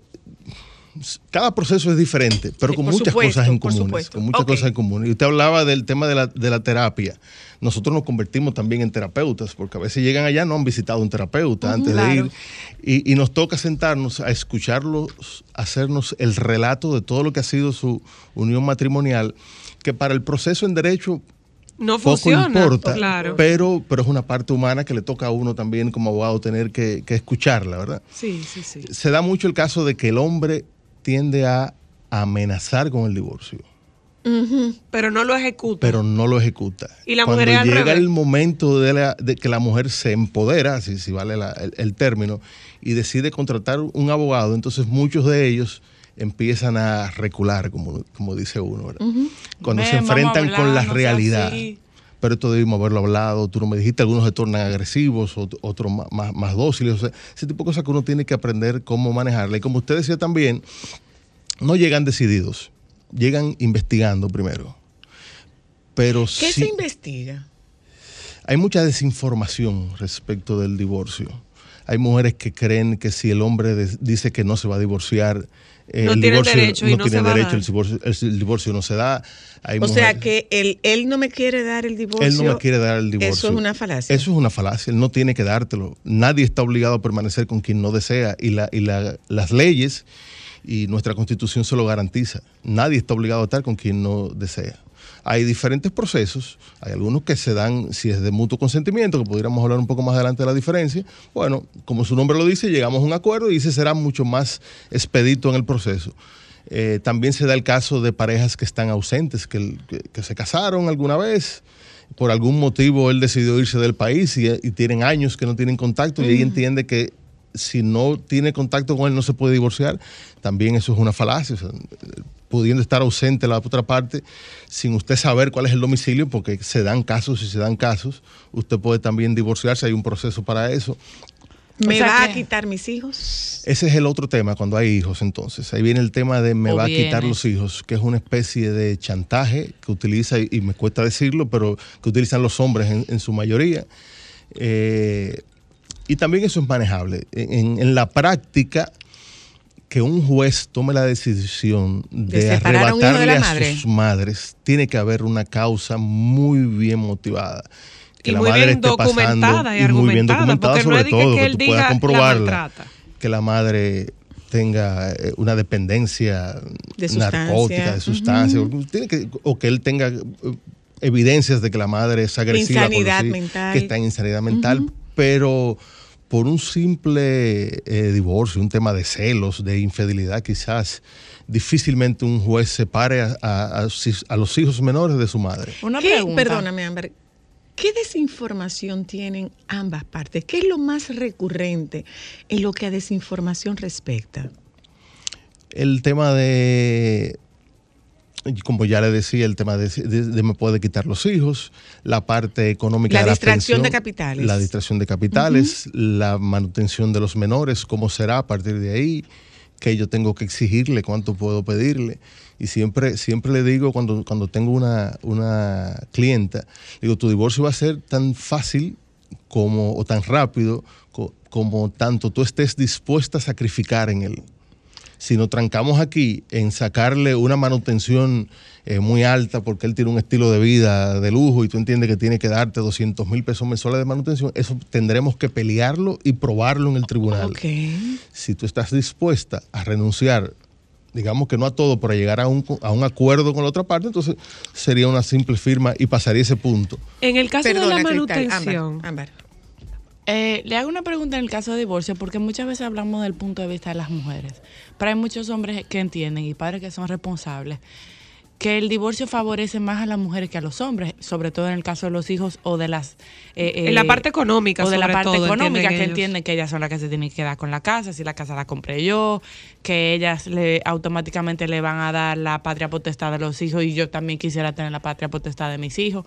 cada proceso es diferente, pero con por muchas supuesto, cosas en común. Con muchas cosas en común. Y usted hablaba del tema de la, de la terapia. Nosotros nos convertimos también en terapeutas, porque a veces llegan allá, no han visitado un terapeuta antes claro. de ir. Y, y nos toca sentarnos a escucharlos, hacernos el relato de todo lo que ha sido su unión matrimonial, que para el proceso en derecho No poco funciona. importa, Claro. pero, pero es una parte humana que le toca a uno también como abogado tener que, que escucharla, ¿verdad? Sí, sí, sí. Se da mucho el caso de que el hombre tiende a amenazar con el divorcio, Pero no lo ejecuta. pero no lo ejecuta. Y la Cuando mujer al llega revés. el momento de, la- de que la mujer se empodera, si, si vale la- el, el término, y decide contratar un abogado, entonces muchos de ellos empiezan a recular, como, como dice uno, ¿verdad? Cuando se Ven, enfrentan hablar, con la no realidad. así. Pero esto debimos haberlo hablado, tú no me dijiste, algunos se tornan agresivos, ot- otros más, más, dóciles, o sea, ese tipo de cosas que uno tiene que aprender cómo manejarla. Y como usted decía también, no llegan decididos, llegan investigando primero. Pero ¿Qué sí, se investiga? hay mucha desinformación respecto del divorcio. Hay mujeres que creen que si el hombre dice que no se va a divorciar, eh, No el tienen divorcio derecho no no tiene se va a derecho, el divorcio, el- divorcio no se da. Hay O sea que él, él no me quiere dar el divorcio. él no me quiere dar el divorcio. Eso es una falacia. Eso es una falacia. Él no tiene que dártelo. Nadie está obligado a permanecer con quien no desea. Y, la, y la- las leyes y nuestra constitución se lo garantiza. Nadie está obligado a estar con quien no desea. Hay diferentes procesos. Hay algunos que se dan, si es de mutuo consentimiento, que pudiéramos hablar un poco más adelante de la diferencia. Bueno, como su nombre lo dice, llegamos a un acuerdo y ese será mucho más expedito en el proceso. Eh, también se da el caso de parejas que están ausentes, que, que- que se casaron alguna vez, por algún motivo él decidió irse del país y, y tienen años que no tienen contacto y ella entiende que si no tiene contacto con él no se puede divorciar, también eso es una falacia. O sea, pudiendo estar ausente la otra parte, sin usted saber cuál es el domicilio, porque se dan casos y se dan casos. Usted puede también divorciarse, hay un proceso para eso. ¿Me O sea va a quitar mis hijos? Ese es el otro tema cuando hay hijos, entonces. Ahí viene el tema de me O va a quitar los hijos, que es una especie de chantaje que utiliza, y, y me cuesta decirlo, pero que utilizan los hombres en, en su mayoría. Eh, y también eso es manejable. En, en la práctica, que un juez tome la decisión De de, a arrebatarle a, sus madres, tiene que haber una causa muy bien motivada. Que Y la muy madre bien esté documentada pasando y y muy bien documentada porque no sobre que- todo, que tú puedas la comprobarla que la madre tenga eh, una dependencia De narcótica, de sustancia, o, tiene que- o que él tenga eh, evidencias de que la madre es agresiva, Insanidad decir, mental. que está en insanidad mental, pero por un simple eh, divorcio, un tema de celos, de infidelidad, quizás difícilmente un juez separe a, a- a sus- a los hijos menores de su madre. Una ¿Qué- pregunta. Perdóname, Ámbar. ¿Qué desinformación tienen ambas partes? ¿Qué es lo más recurrente en lo que a desinformación respecta? El tema de, como ya le decía, el tema de, de- de me puede quitar los hijos, la parte económica La de distracción pensión, de capitales. La distracción de capitales, la manutención de los menores, cómo será a partir de ahí, que yo tengo que exigirle, cuánto puedo pedirle. Y siempre, siempre le digo cuando, cuando tengo una, una clienta, digo, tu divorcio va a ser tan fácil como, o tan rápido co- como tanto tú estés dispuesta a sacrificar en él si nos trancamos aquí en sacarle una manutención eh, muy alta porque él tiene un estilo de vida de lujo y tú entiendes que tiene que darte 200 mil pesos mensuales de manutención, eso tendremos que pelearlo y probarlo en el tribunal. Si tú estás dispuesta a renunciar, digamos que no a todo, para llegar a un, a un acuerdo con la otra parte, entonces sería una simple firma y pasaría ese punto. En el caso de la Cristal, manutención, Ámbar, Ámbar. Eh, le hago una pregunta en el caso de divorcio, porque muchas veces hablamos del punto de vista de las mujeres, pero hay muchos hombres que entienden y padres que son responsables que el divorcio favorece más a las mujeres que a los hombres, sobre todo en el caso de los hijos o de las... eh, En la eh, parte económica, O de la parte todo, económica, entienden que entienden que ellas son las que se tienen que quedar con la casa, si la casa la compré yo, que ellas le automáticamente le van a dar la patria potestad de los hijos y yo también quisiera tener la patria potestad de mis hijos.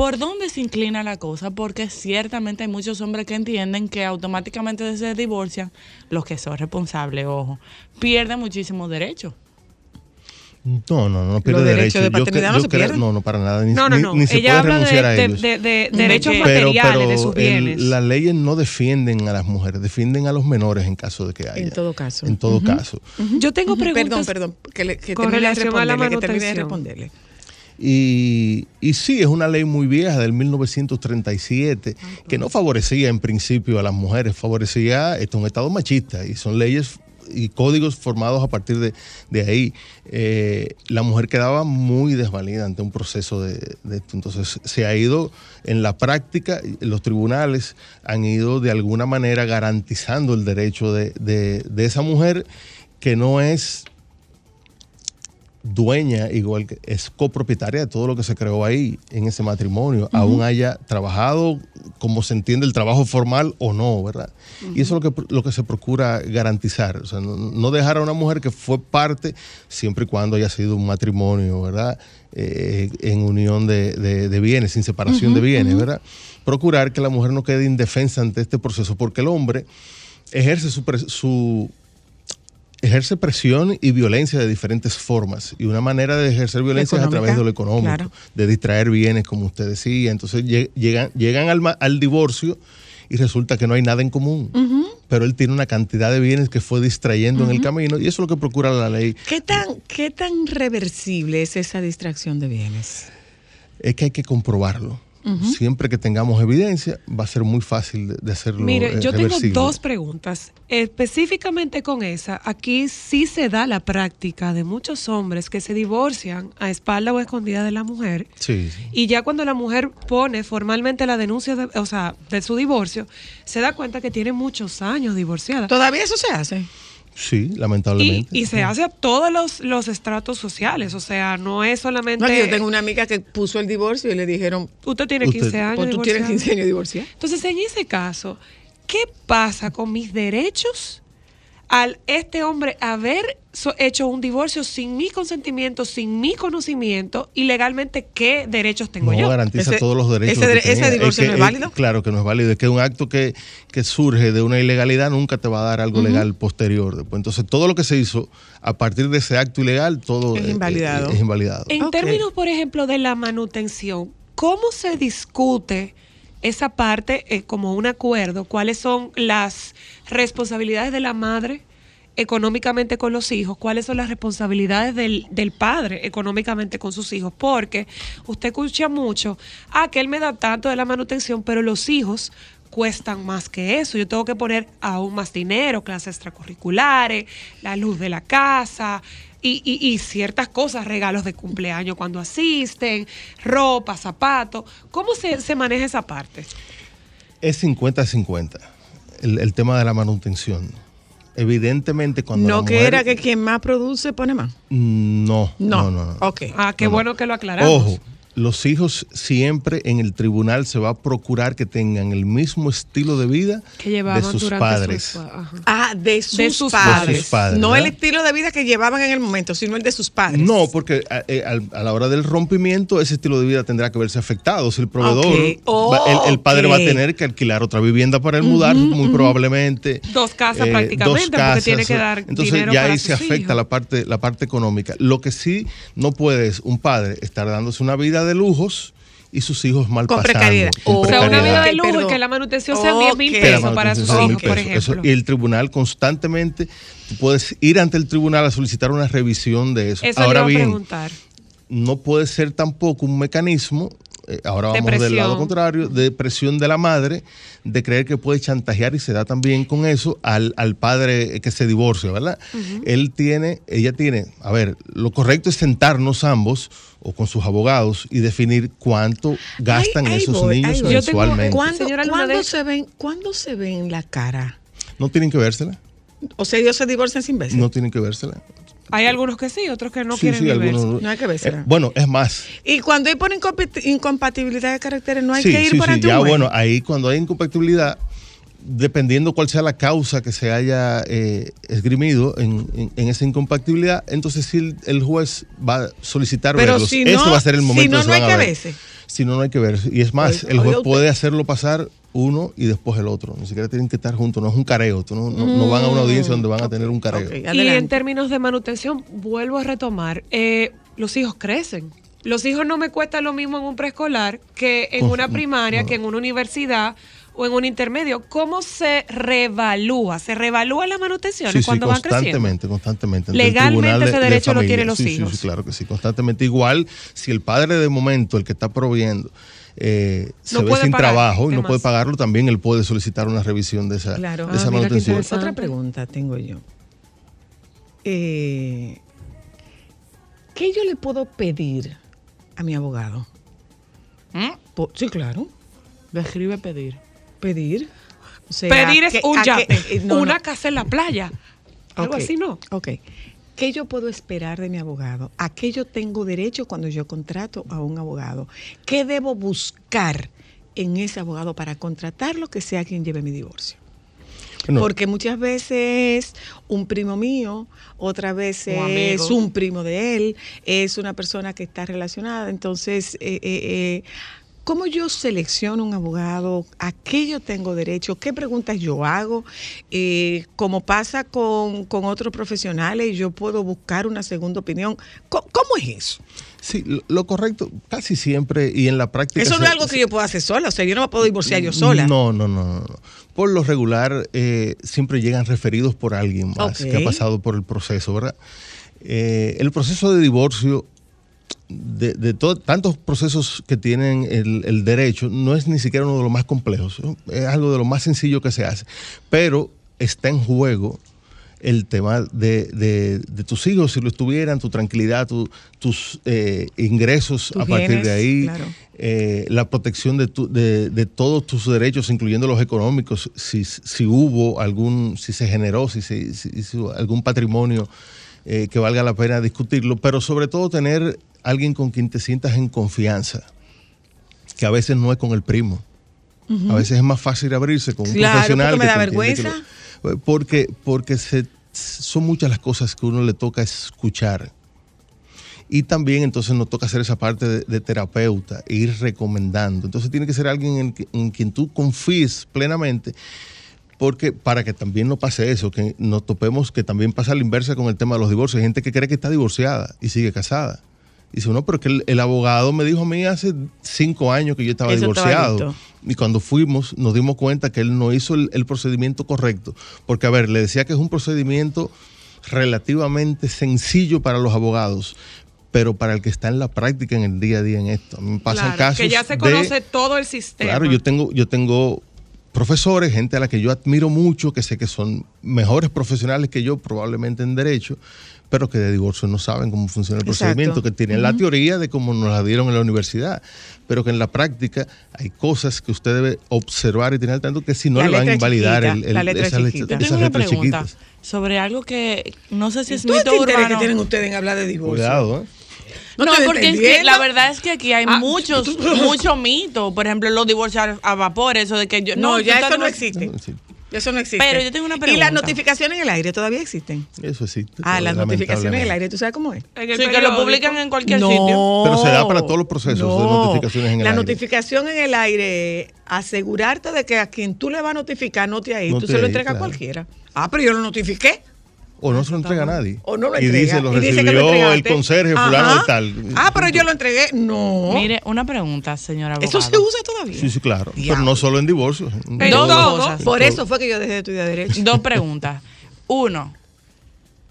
¿Por dónde se inclina la cosa? Porque ciertamente hay muchos hombres que entienden que automáticamente se divorcian los que son responsables, ojo, pierden muchísimos derechos. No, no, no pierde derecho. de Yo paternidad cre- no yo se pierden. No, no, para nada. Ni, no, no, ni- no. ni se Ella puede habla de, renunciar a de- ellos. de- de De derechos materiales de sus el- bienes. las leyes no defienden a las mujeres, defienden a los menores en caso de que haya. En todo caso. En todo caso. Yo tengo preguntas. Perdón, perdón. Que, le, que con relación a la responderle, que termine de manutención. responderle. Y, y sí, es una ley muy vieja del 1937 que no favorecía en principio a las mujeres, favorecía esto, un Estado machista y son leyes y códigos formados a partir de, de ahí. Eh, la mujer quedaba muy desvalida ante un proceso de, de esto. Entonces se ha ido en la práctica, los tribunales han ido de alguna manera garantizando el derecho de, de- de esa mujer que no es dueña, igual que es copropietaria de todo lo que se creó ahí en ese matrimonio, aún haya trabajado como se entiende el trabajo formal o no, ¿verdad? Y eso es lo que, lo que se procura garantizar, o sea, no, no dejar a una mujer que fue parte, siempre y cuando haya sido un matrimonio, ¿verdad? Eh, en unión de, de- de bienes, sin separación de bienes, ¿verdad? Procurar que la mujer no quede indefensa ante este proceso, porque el hombre ejerce su, su ejerce presión y violencia de diferentes formas. Y una manera de ejercer violencia es a través de lo económico, claro. de distraer bienes, como usted decía. Entonces lle- llegan, llegan al, al divorcio y resulta que no hay nada en común. Pero él tiene una cantidad de bienes que fue distrayendo en el camino y eso es lo que procura la ley. ¿Qué tan, ¿Qué tan reversible es esa distracción de bienes? Es que hay que comprobarlo. Siempre que tengamos evidencia, va a ser muy fácil de, de hacerlo. Mire, eh, yo tengo dos preguntas. Específicamente con esa, aquí sí se da la práctica de muchos hombres que se divorcian a espalda o escondida de la mujer. Sí, sí. Y ya cuando la mujer pone formalmente la denuncia, de, o sea, de su divorcio, se da cuenta que tiene muchos años divorciada. ¿Todavía eso se hace? Sí, lamentablemente. y se hace a todos los, los estratos sociales, o sea, no es solamente... No, yo tengo una amiga que puso el divorcio y le dijeron, Usted tiene Usted- 15 años. pues tú tienes divorciado. 15 años divorciado. Entonces, en ese caso, ¿qué pasa con mis derechos al este hombre haber so- hecho un divorcio sin mi consentimiento, sin mi conocimiento y legalmente qué derechos tengo no yo. garantiza todos los derechos. ese que ese divorcio que- no es válido. claro que no es válido. Es que un acto que, que surge de una ilegalidad nunca te va a dar algo legal posterior. después. Entonces, todo lo que se hizo a partir de ese acto ilegal, todo Es eh, eh, invalidado. es invalidado. En términos, por ejemplo, de la manutención, ¿cómo se discute esa parte eh, como un acuerdo? ¿Cuáles son las responsabilidades de la madre económicamente con los hijos? ¿Cuáles son las responsabilidades del, del padre económicamente con sus hijos? Porque usted escucha mucho, ah, que él me da tanto de la manutención, pero los hijos cuestan más que eso. Yo tengo que poner aún más dinero, clases extracurriculares, la luz de la casa y, y- ciertas cosas, regalos de cumpleaños cuando asisten, ropa, zapatos. ¿Cómo se, se maneja esa parte? Es 50-50 el, el tema de la manutención. Evidentemente, cuando la No que mujer- era que quien más produce pone más. No, no, No. no. no. Ok. Ah, qué bueno que lo aclaramos. Ojo, los hijos siempre en el tribunal se va a procurar que tengan el mismo estilo de vida Que llevaban de sus padres. Ah, de sus, De sus padres. De sus padres, no ¿verdad? el estilo de vida que llevaban en el momento, sino el de sus padres. No, porque a, eh, al- a la hora del rompimiento ese estilo de vida tendrá que verse afectado. Si el proveedor, Ok. va- el, el padre va a tener que alquilar otra vivienda para él mudar, muy probablemente. Dos casas eh, prácticamente, dos porque tiene que dar Entonces dinero ya para ahí sus se afecta la parte, la parte económica. Lo que sí no puede es un padre estar dándose una vida de lujos y sus hijos mal Con pasando. precariedad. con O sea, una precariedad. vida de lujo y que la manutención sea 10 mil pesos para sus hijos, por. Eso- ejemplo. y el tribunal constantemente, tú puedes ir ante el tribunal a solicitar una revisión de eso. Eso Ahora le iba a bien, preguntar. no puede ser tampoco un mecanismo, ahora De vamos del lado contrario, de presión de la madre, de creer que puede chantajear y se da también con eso al, al padre que se divorcia, ¿verdad? Él tiene, ella tiene, a ver, lo correcto es sentarnos ambos o con sus abogados y definir cuánto gastan esos voy, niños voy. mensualmente. ¿Cuándo, Señora se ven, ¿Cuándo se ven la cara? No tienen que vérsela, O sea, ellos se divorcian sin verse. no tienen que vérsela. Hay algunos que sí, otros que no Sí, quieren sí, ni algunos verse. no. Hay que vérsela. Eh, bueno, es más, Y cuando hay por incompat- incompatibilidad de caracteres, no hay sí, que ir sí, por sí, ante un ya juez. bueno, ahí cuando hay incompatibilidad, dependiendo cuál sea la causa que se haya eh, esgrimido en, en- en esa incompatibilidad, entonces sí el, el juez va a solicitar Pero verlos. si no- va a ser el si momento no, se no hay que ver. verse. Si no, no hay que ver. Y es más, el juez puede hacerlo pasar uno y después el otro. Ni siquiera tienen que estar juntos. No es un careo. Tú no, no- no van a una audiencia donde van a tener un careo. Y en términos de manutención, vuelvo a retomar, eh, los hijos crecen. Los hijos no me cuestan lo mismo en un preescolar que en Con- una primaria, que en una universidad o en un intermedio. ¿Cómo se revalúa? ¿Se revalúa las manutenciones Sí, sí, cuando van creciendo? constantemente, constantemente. Legalmente ese derecho lo tienen los Sí, sí, hijos. Sí, claro que sí, constantemente. Igual, si el padre de momento, el que está proveyendo, eh, se No ve puede sin pagar trabajo y no puede pagarlo, también él puede solicitar una revisión de esa, Claro. de esa Ah, manutención. Otra pregunta tengo yo. Eh, ¿Qué yo le puedo pedir a mi abogado? Po- sí, claro. Describe pedir. Pedir. O sea, Pedir es que- un que- yate, eh, no, una no. casa en la playa. Algo así, ¿no? Ok. ¿Qué yo puedo esperar de mi abogado? ¿A qué yo tengo derecho cuando yo contrato a un abogado? ¿Qué debo buscar en ese abogado para contratarlo que sea quien lleve mi divorcio? Porque muchas veces un primo mío, otra vez Un es un primo de él, es una persona que está relacionada. Entonces, eh, eh, eh, ¿cómo yo selecciono un abogado? ¿A qué yo tengo derecho? ¿Qué preguntas yo hago? Eh, como pasa con, con otros profesionales, yo puedo buscar una segunda opinión. ¿Cómo, cómo es eso? sí, lo, lo correcto, casi siempre y en la práctica. Eso no es algo que yo pueda hacer sola. O sea, yo no me puedo divorciar yo sola. No, no, no, no. Por lo regular, eh, siempre llegan referidos por alguien más que ha pasado por el proceso, ¿verdad? Eh, el proceso de divorcio, de, de to- tantos procesos que tienen el, el derecho, no es ni siquiera uno de los más complejos. Es algo de lo más sencillo que se hace. Pero está en juego el tema de, de- de tus hijos, si lo estuvieran, tu tranquilidad, tu- tus eh, ingresos Tus a partir bienes, de ahí, claro. eh, la protección de, tu- de, de todos tus derechos, incluyendo los económicos, si, si hubo algún, si se generó, si se si hizo algún patrimonio eh, que valga la pena discutirlo, pero sobre todo tener alguien con quien te sientas en confianza, que a veces no es con el primo. A veces es más fácil abrirse con un Claro, profesional. porque me da vergüenza. lo- porque, porque se son muchas las cosas que uno le toca escuchar. Y también entonces nos toca hacer esa parte de, de terapeuta, e ir recomendando. Entonces tiene que ser alguien en, en quien tú confíes plenamente, porque para que también no pase eso, que nos topemos que también pasa la inversa con el tema de los divorcios. Hay gente que cree que está divorciada y sigue casada. Y dice, no, pero que el, el abogado me dijo a mí hace cinco años que yo estaba Eso divorciado. y cuando fuimos nos dimos cuenta que él no hizo el, el procedimiento correcto. Porque, a ver, le decía que es un procedimiento relativamente sencillo para los abogados, pero para el que está en la práctica en el día a día en esto. A mí me pasan Claro, casos que ya se de- conoce todo el sistema. Claro, yo tengo, yo tengo profesores, gente a la que yo admiro mucho, que sé que son mejores profesionales que yo, probablemente en derecho, pero que de divorcio no saben cómo funciona el Exacto. procedimiento, que tienen la Ujú. teoría de cómo nos la dieron en la universidad, pero que en la práctica hay cosas que usted debe observar y tener al tanto que si no La le van a letra invalidar chiquita, el, el- la letra esas, chiquita. letras- Yo esas tengo una letras pregunta chiquitas. sobre algo que no sé si es ¿Tú mito interés que urbano. tienen ustedes en hablar de divorcio? Cuidado, ¿eh? No No, porque es que la verdad es que aquí hay Ah, muchos, muchos mitos. Por ejemplo, los divorcios a vapor, eso de que yo. No, tú ya eso no existe. Eso no existe. Pero yo tengo una ¿Y las pregunta. notificaciones en el aire todavía existen? Eso existe. Ah, las notificaciones en el aire, ¿tú sabes cómo es? Sí, que lo publican en cualquier No. sitio. Pero se da para todos los procesos de No. notificaciones en el La aire. notificación en el aire, es asegurarte de que a quien tú le vas a notificar no te ahí, No tú te se lo entregas claro. a cualquiera. Ah, pero yo lo notifiqué. O no se lo entrega a nadie. O no lo y dice, lo Y dice que lo recibió el conserje fulano Ajá. y tal. Ah, pero yo lo entregué. No. Mire, una pregunta, señora. Eso se usa todavía. Sí, sí, claro. Diablo. Pero no solo en divorcios. en En todo. cosas. Por eso fue que yo dejé de estudiar Derecho. Dos preguntas. Uno,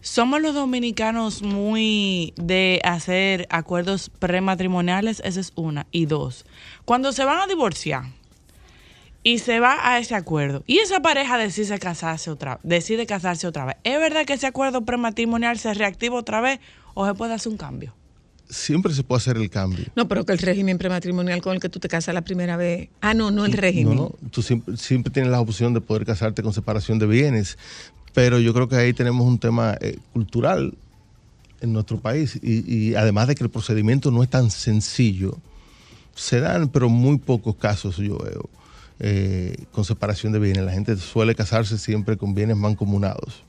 ¿somos los dominicanos muy de hacer acuerdos prematrimoniales? Esa es una. Y dos, cuando se van a divorciar y se va a ese acuerdo y esa pareja decide casarse otra, decide casarse otra vez, ¿es verdad que ese acuerdo prematrimonial se reactiva otra vez o se puede hacer un cambio? Siempre se puede hacer el cambio. No, pero que el régimen prematrimonial con el que tú te casas la primera vez. Ah, no, no el régimen. No, no. Tú siempre, siempre tienes la opción de poder casarte con separación de bienes. Pero yo creo que ahí tenemos un tema eh, cultural en nuestro país. Y, y además de que el procedimiento no es tan sencillo, se dan, pero muy pocos casos yo veo eh, con separación de bienes. La gente suele casarse siempre con bienes mancomunados.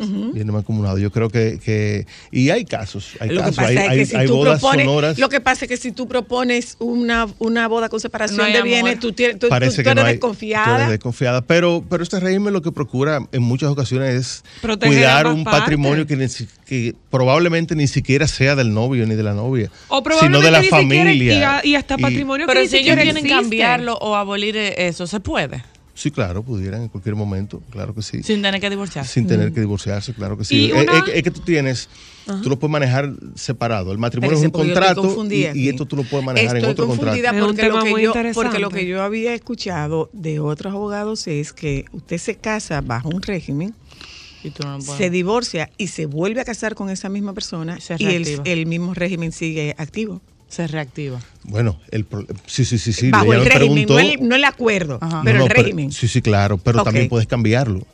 Ujú. Bienes mancomunados. Yo creo que, que- y hay casos, hay Lo que casos, pasa hay, es que hay- si hay tú bodas propones, sonoras. lo que pasa es que si tú propones una, una boda con separación No de amor. bienes, tú, tienes, tú, tú- Parece tú que eres no hay, desconfiada. tú eres desconfiada. Pero, pero este régimen lo que procura en muchas ocasiones es Proteger cuidar un partes. patrimonio que, ni si- que probablemente ni siquiera sea del novio ni de la novia, O sino de la siquiera- familia. y, a- y hasta patrimonio Pero que ni si ellos quieren cambiarlo o abolir eso, ¿se puede? Sí, claro, pudieran en cualquier momento, claro que sí. Sin tener que divorciarse. Sin tener que divorciarse, claro que sí. Es, es que- es que tú tienes, tú lo puedes manejar separado. El matrimonio es un contrato y, esto tú lo puedes manejar Estoy en otro confundida contrato. Es un porque lo, que muy yo, porque lo que yo había escuchado de otros abogados es que usted se casa bajo un régimen, Y tú no puedes. se divorcia y se vuelve a casar con esa misma persona y el mismo régimen sigue activo. Se reactiva. Bueno, el, sí, sí, sí, sí. bajo el me régimen, preguntó- no el, no el acuerdo, Ajá. pero No, el régimen. sí, sí, claro, pero también puedes cambiarlo.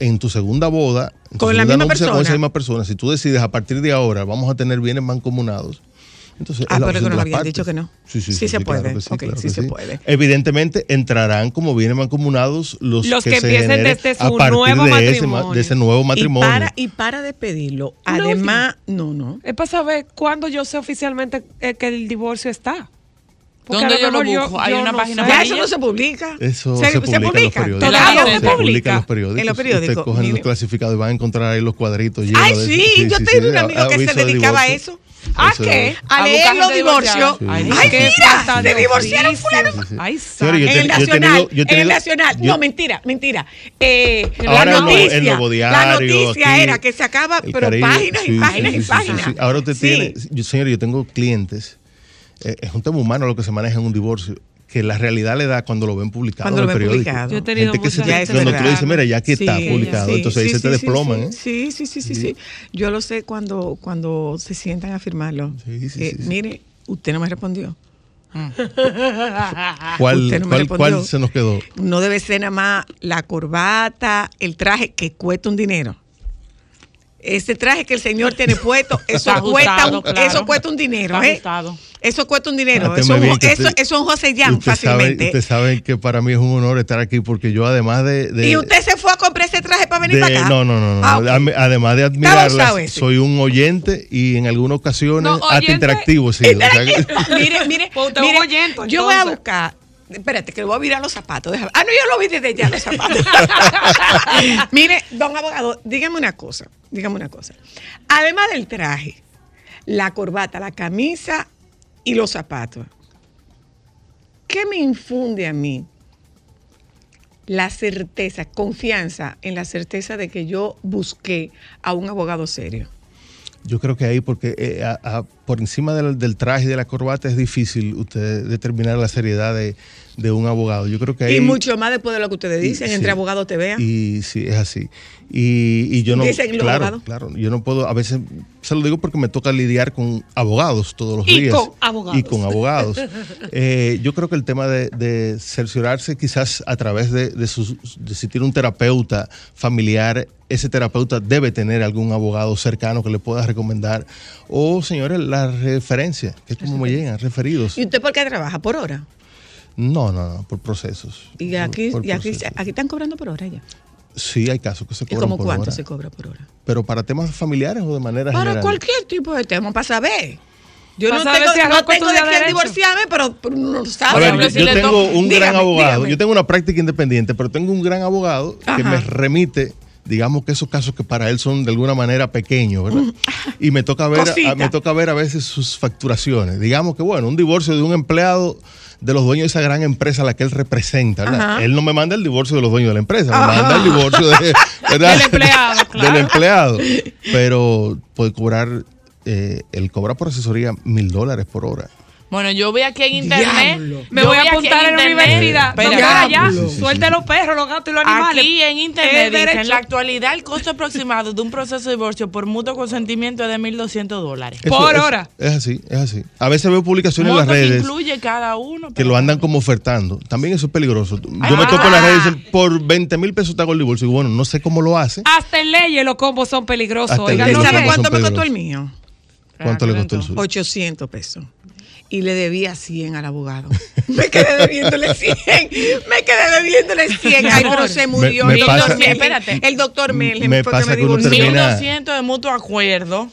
En tu segunda boda, en tu Con la misma nupcia Con persona. esa misma persona, si tú decides a partir de ahora vamos a tener bienes mancomunados, entonces Ah, pero que nos habían dicho que no. Sí, sí, Sí sí, se sí, puede. claro sí, Ok, claro sí se puede. Evidentemente entrarán como bienes mancomunados los, Los que, que se empiecen desde su a partir nuevo de ese, matrimonio. ma- de ese nuevo matrimonio. Y para, y para despedirlo, además, no, no. Es para saber cuándo yo sé oficialmente eh, que el divorcio está. Porque ¿Dónde yo lo busco? Hay una no página amarilla. eso no se publica. Eso se, se, publica, en los periódicos. Todavía se se publica publica. en los periódicos. En los periódicos. Usted cogen los clasificados y van a encontrar ahí los cuadritos Ay, de sí, yo tengo un amigo que se dedicaba a eso. ¿A Eso qué? es. A leer los divorcios. Ay, mira, se de divorciaron fulano. Ay, Señora, yo en el Nacional, yo en el Nacional. yo- no, mentira, mentira. Eh, Ahora la Nuevo- noticia, la noticia aquí, era que se acaba, pero Caribe, páginas sí, y páginas sí, y páginas. Ahora usted tiene, yo, señor, yo tengo clientes, eh, es un tema humano lo que se maneja en un divorcio, que la realidad le da cuando lo ven publicado Cuando en lo el ven periódico. publicado. Yo he tenido Gente que se te- cuando tú le dices, mira, ya aquí está publicado, sí, entonces ahí sí, se te sí, desploman. sí, ¿eh? Sí, sí, sí, sí, sí. Yo lo sé cuando, cuando se sientan a firmarlo. Sí, sí, Eh, sí, sí. Mire, usted no me respondió. ¿Cuál, Usted no me cuál- respondió. cuál se nos quedó? No debe ser nada más la corbata, el traje que cuesta un dinero. Ese traje que el señor tiene puesto, eso cuesta, un, claro. eso cuesta un dinero, ¿eh? Eso cuesta un dinero. Eso, es un- bien que eso, usted- eso es un José Jan fácilmente. usted sabe que para mí es un honor estar aquí porque yo además de... de- y usted se fue a comprar ese traje para venir De- para acá? no, no, no. no. Ah, Además de ese. soy un oyente y en algunas ocasiones No, hasta oyente- interactivo. Sí, o sea que- mire, mire, Pues mire, oyente, yo voy a buscar. Espérate, que le voy a virar los zapatos. Ah, no, yo lo vi desde ya los zapatos. mire, don abogado, dígame una cosa. Dígame una cosa. Además del traje, la corbata, la camisa y los zapatos, ¿qué me infunde a mí la certeza, confianza en la certeza de que yo busqué a un abogado serio? Yo creo que ahí, porque eh, a- por encima del, del traje y de la corbata es difícil usted determinar la seriedad de, de un abogado. Yo creo que ahí. Y mucho más después de lo que ustedes Y- dicen, sí. entre abogados te vean. Y sí, es así. Y, y yo no. Dicen los claro, abogados. claro. Yo no puedo, a veces, se lo digo porque me toca lidiar con abogados todos los Y días. con abogados. Y con abogados. Eh, yo creo que el tema de, de cerciorarse quizás a través de, de, sus- de si tiene un terapeuta familiar, ese terapeuta debe tener algún abogado cercano que le pueda recomendar. O, señores, la referencia, que es como me llegan, referidos. ¿Y usted por qué trabaja? ¿Por hora? No, no, no, por procesos. Y aquí, Por y aquí, procesos. aquí están cobrando por hora ya. Sí, hay casos que se ¿Y cobran como por cuánto hora. se cobra por hora? Pero para temas familiares o de manera Para general. cualquier tipo de tema, para saber. Yo Para no saber tengo, si no tengo de quién divorciarme, pero, pero A sabe. ver, yo, tengo un gran abogado. dígame. Yo tengo una práctica independiente, pero tengo un gran abogado que me remite, digamos que esos casos que para él son de alguna manera pequeños, ¿verdad? Y me toca ver, a- me toca ver a veces sus facturaciones. Digamos que bueno, un divorcio de un empleado de los dueños de esa gran empresa a la que él representa, ¿verdad? Él no me manda el divorcio de los dueños de la empresa, Ajá. me manda el divorcio de. Del empleado, claro. Del empleado. Pero puede cobrar, eh, él cobra por asesoría mil dólares por hora. Bueno, yo vi aquí en internet. Diablo. Me voy a apuntar en la internet- universidad. Doctora, ya, suelte los perros, los gatos y los animales. Aquí en internet dice, en la actualidad el costo aproximado de un proceso de divorcio por mutuo consentimiento es de 1.200 dólares. Eso Por es- hora. Es así, es así. A veces veo publicaciones en las Monto que redes incluye cada uno. que pero- lo andan como ofertando. También eso es peligroso. Yo Ah. me toco en las redes y dicen, por 20 mil pesos te hago el divorcio. Y bueno, no sé cómo lo hace. Hasta en leyes los combos son peligrosos. Hasta en Oigan, leyes no ¿Usted sabe no bien. son cuánto me costó el mío? ¿Cuánto le costó el suyo? 800 pesos. Y le debía 100 al abogado. Me quedé debiéndole 100. Me quedé debiéndole 100. Ay, pero se murió. Me- me el, doctor pasa- Melgen. Espérate. el doctor Melgen Me pasa que que me uno termina- 1.200 de mutuo acuerdo.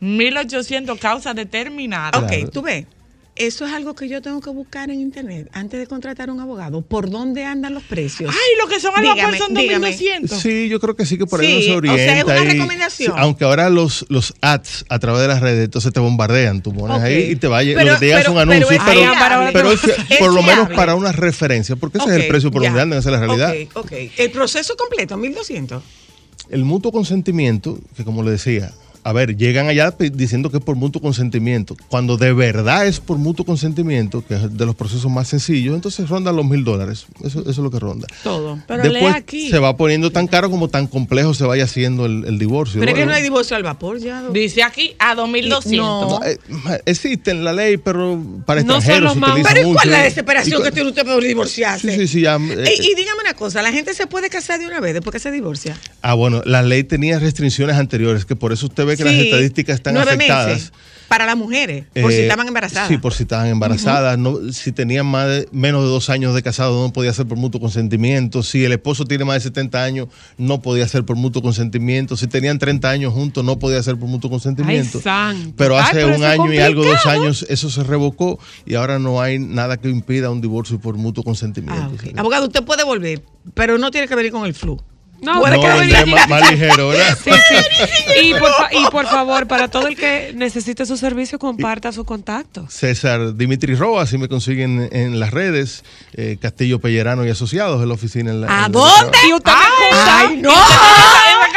1.800 causa determinada. Ok, tú ves. Eso es algo que yo tengo que buscar en internet antes de contratar a un abogado. ¿Por dónde andan los precios? Ay, lo que son vapor Dígame, son dígame. 2.200. Sí, yo creo que sí que por ahí Sí, no se o sea, orienta. es una y- recomendación. sí, aunque ahora los, los ads a través de las redes, entonces te bombardean. Tú pones ahí y te vaya, Pero- lo que te llega son anuncios, pero es pero, es Es por lo menos para una referencia, porque ese es el precio por ya. donde andan, esa es la realidad. Ok, ok. El proceso completo, 1200. El mutuo consentimiento, que como le decía, a ver, llegan allá diciendo que es por mutuo consentimiento. Cuando de verdad es por mutuo consentimiento, que es de los procesos más sencillos, entonces rondan los mil dólares. Eso, eso es lo que ronda. Todo. Pero Después aquí. se va poniendo tan caro como tan complejo se vaya haciendo el, el divorcio. Pero es que Bueno, no hay divorcio al vapor ya. Dice aquí a 2.200. No. no, eh, existe en la ley, pero para No son extranjeros los se más- utiliza Pero ¿y mucho. cuál es la Y desesperación que tiene usted por divorciarse? Sí, sí, sí, ya, eh, y, y dígame una cosa, ¿la gente se puede casar de una vez después que se divorcia? Ah, bueno, la ley tenía restricciones anteriores, que por eso usted ve que las estadísticas están nueve afectadas. meses para las mujeres, por si Eh, estaban embarazadas. Sí, por si estaban embarazadas. no, si tenían más de- menos de dos años de casado, no podía ser por mutuo consentimiento. Si el esposo tiene más de 70 años, no podía ser por mutuo consentimiento. Si tenían 30 años juntos, no podía ser por mutuo consentimiento. Ay. Pero Ay, hace pero un año y algo, dos años, eso se revocó y ahora no hay nada que impida un divorcio por mutuo consentimiento. Ah. Abogado, usted puede volver, pero no tiene que venir con el flu. No, Puede No, venir- más, más ligero, ¿verdad? Sí, sí. Y, por, y por favor, para todo el que necesite su servicio, comparta su contacto. César Dimitri Roa, así me consiguen en las redes, eh, Castillo Pellerano y Asociados en la oficina. En la, ¿A en la- dónde? Y usted me ¡Ay, no!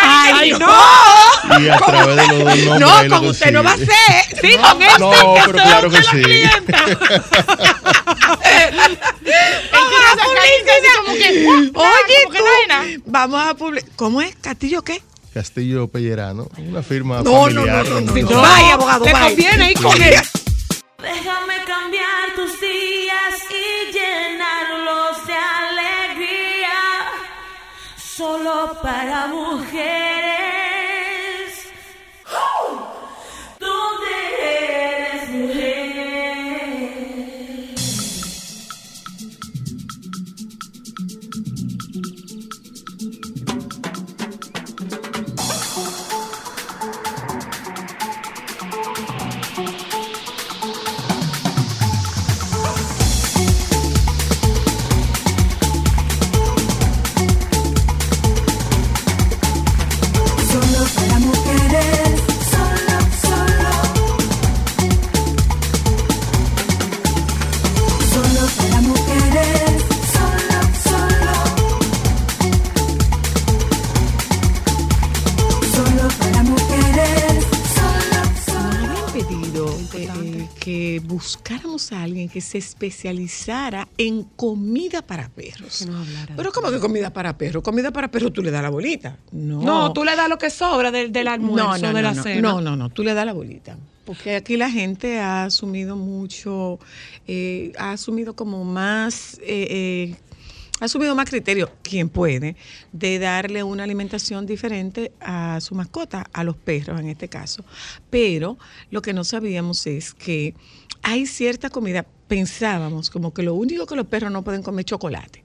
¡Ay, no! Y a través de los dos nombres No, lo con usted no va a ser. Sí, con este. No, pero claro que sí. Oye, tú, vamos a publicar. ¿Cómo es? ¿Castillo qué? Castillo Pellerano, una firma No, no, familiar. no, no, no, no. no. Vaya, abogado, vaya. conviene ir con él. Déjame cambiar tus días y llenarlos de alegría. Solo para mujeres. Eh, buscáramos a alguien que se especializara en comida para perros. Pero ¿cómo que comida para perros? Comida para perros tú le das la bolita. No, No, tú le das lo que sobra del, del almuerzo, no, no, de la cena. No, no, no, tú le das la bolita. Porque aquí la gente ha asumido mucho, eh, ha asumido como más, eh, eh, asumido más criterio, quien puede, de darle una alimentación diferente a su mascota, a los perros en este caso. Pero lo que no sabíamos es que hay cierta comida, pensábamos como que lo único que los perros no pueden comer es chocolate.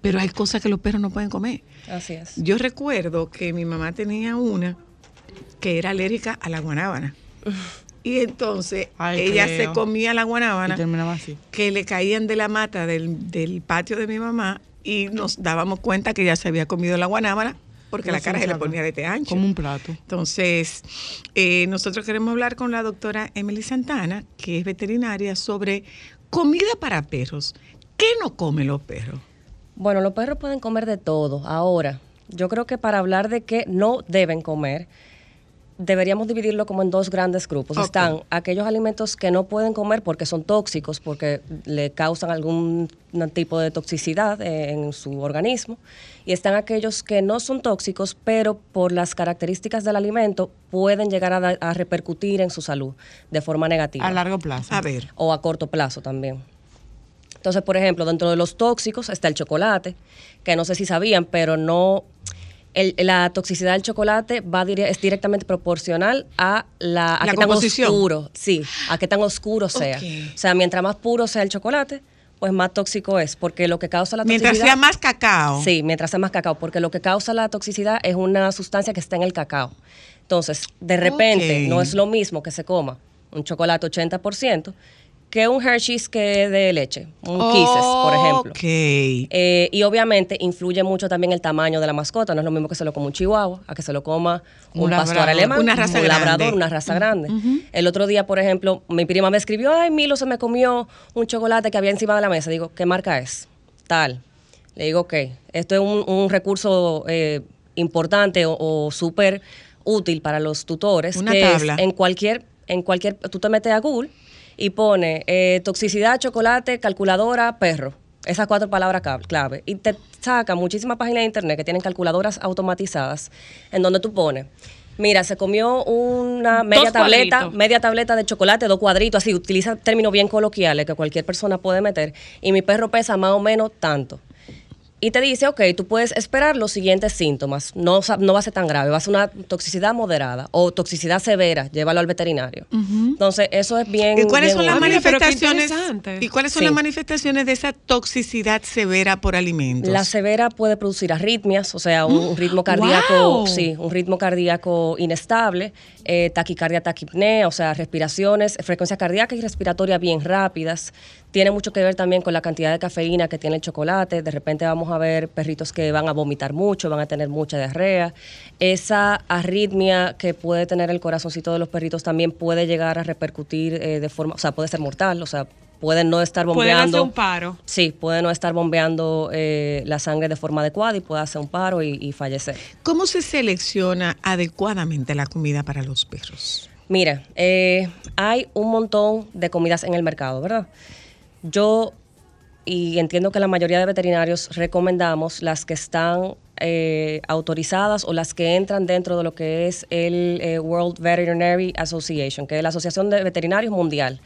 Pero hay cosas que los perros no pueden comer. Así es. Yo recuerdo que mi mamá tenía una que era alérgica a la guanábana. Y entonces Ay, ella creo. se comía la guanábana Y terminaba así. que le caían de la mata del, del patio de mi mamá y nos dábamos cuenta que ya se había comido la guanábana porque No la cara se le ponía de este ancho. Como un plato. Entonces, eh, nosotros queremos hablar con la doctora Emily Santana, que es veterinaria, sobre comida para perros. ¿Qué no comen los perros? Bueno, los perros pueden comer de todo. Ahora, yo creo que para hablar de qué no deben comer, deberíamos dividirlo como en dos grandes grupos. Están aquellos alimentos que no pueden comer porque son tóxicos, porque le causan algún tipo de toxicidad eh, en su organismo. Y están aquellos que no son tóxicos, pero por las características del alimento pueden llegar a, a repercutir en su salud de forma negativa. A largo plazo. A ver. O a corto plazo también. Entonces, por ejemplo, dentro de los tóxicos está el chocolate, que no sé si sabían, pero no. El- la toxicidad del chocolate va dire- es directamente proporcional a la a La qué tan oscuro, sí, a qué tan oscuro sea. O sea, mientras más puro sea el chocolate, pues más tóxico es, porque lo que causa la Mientras toxicidad sea más cacao. Sí, mientras sea más cacao, porque lo que causa la toxicidad es una sustancia que está en el cacao. Entonces, de repente, no es lo mismo que se coma un chocolate 80% que un Hershey's que es de leche, un Kisses, por ejemplo. Ok. Eh, y obviamente influye mucho también el tamaño de la mascota. No es lo mismo que se lo coma un chihuahua, a que se lo coma un, Un pastor labrador. alemán, Una raza un grande. labrador, una raza grande. El otro día, por ejemplo, mi prima me escribió, ay, Milo se me comió un chocolate que había encima de la mesa. Digo, ¿qué marca es? Tal. Le digo, ok, esto es un, un recurso eh, importante o, o súper útil para los tutores. Una que es tabla. en cualquier, en cualquier, tú te metes a Google y pone eh, toxicidad, chocolate, calculadora, perro. Esas cuatro palabras clave. Y te saca muchísimas páginas de internet que tienen calculadoras automatizadas en donde tú pones. Mira, se comió una media tableta, media tableta de chocolate, dos cuadritos, así, utiliza términos bien coloquiales que cualquier persona puede meter. Y mi perro pesa más o menos tanto. Y te dice, ok, tú puedes esperar los siguientes síntomas. No, sa- no va a ser tan grave, va a ser una toxicidad moderada o toxicidad severa, llévalo al veterinario. Entonces, eso es bien. ¿Y cuáles bien son las manifestaciones? ¿Y cuáles son Sí. las manifestaciones de esa toxicidad severa por alimentos? La severa puede producir arritmias, o sea, un, un ritmo cardíaco, ¡Wow! sí, un ritmo cardíaco inestable, eh, taquicardia, taquipnea, o sea, respiraciones, frecuencias cardíacas y respiratorias bien rápidas. Tiene mucho que ver también con la cantidad de cafeína que tiene el chocolate. De repente vamos a ver perritos que van a vomitar mucho, van a tener mucha diarrea. Esa arritmia que puede tener el corazoncito de los perritos también puede llegar a repercutir eh, de forma, o sea, puede ser mortal, o sea, pueden no estar Pueden hacer bombeando. un paro. Sí, puede no estar bombeando eh, la sangre de forma adecuada y puede hacer un paro y, y fallecer. ¿Cómo se selecciona adecuadamente la comida para los perros? Mira, eh, hay un montón de comidas en el mercado, ¿verdad? Yo, y entiendo que la mayoría de veterinarios recomendamos las que están eh, autorizadas o las que entran dentro de lo que es el eh, World Veterinary Association, que es la Asociación de Veterinarios Mundial.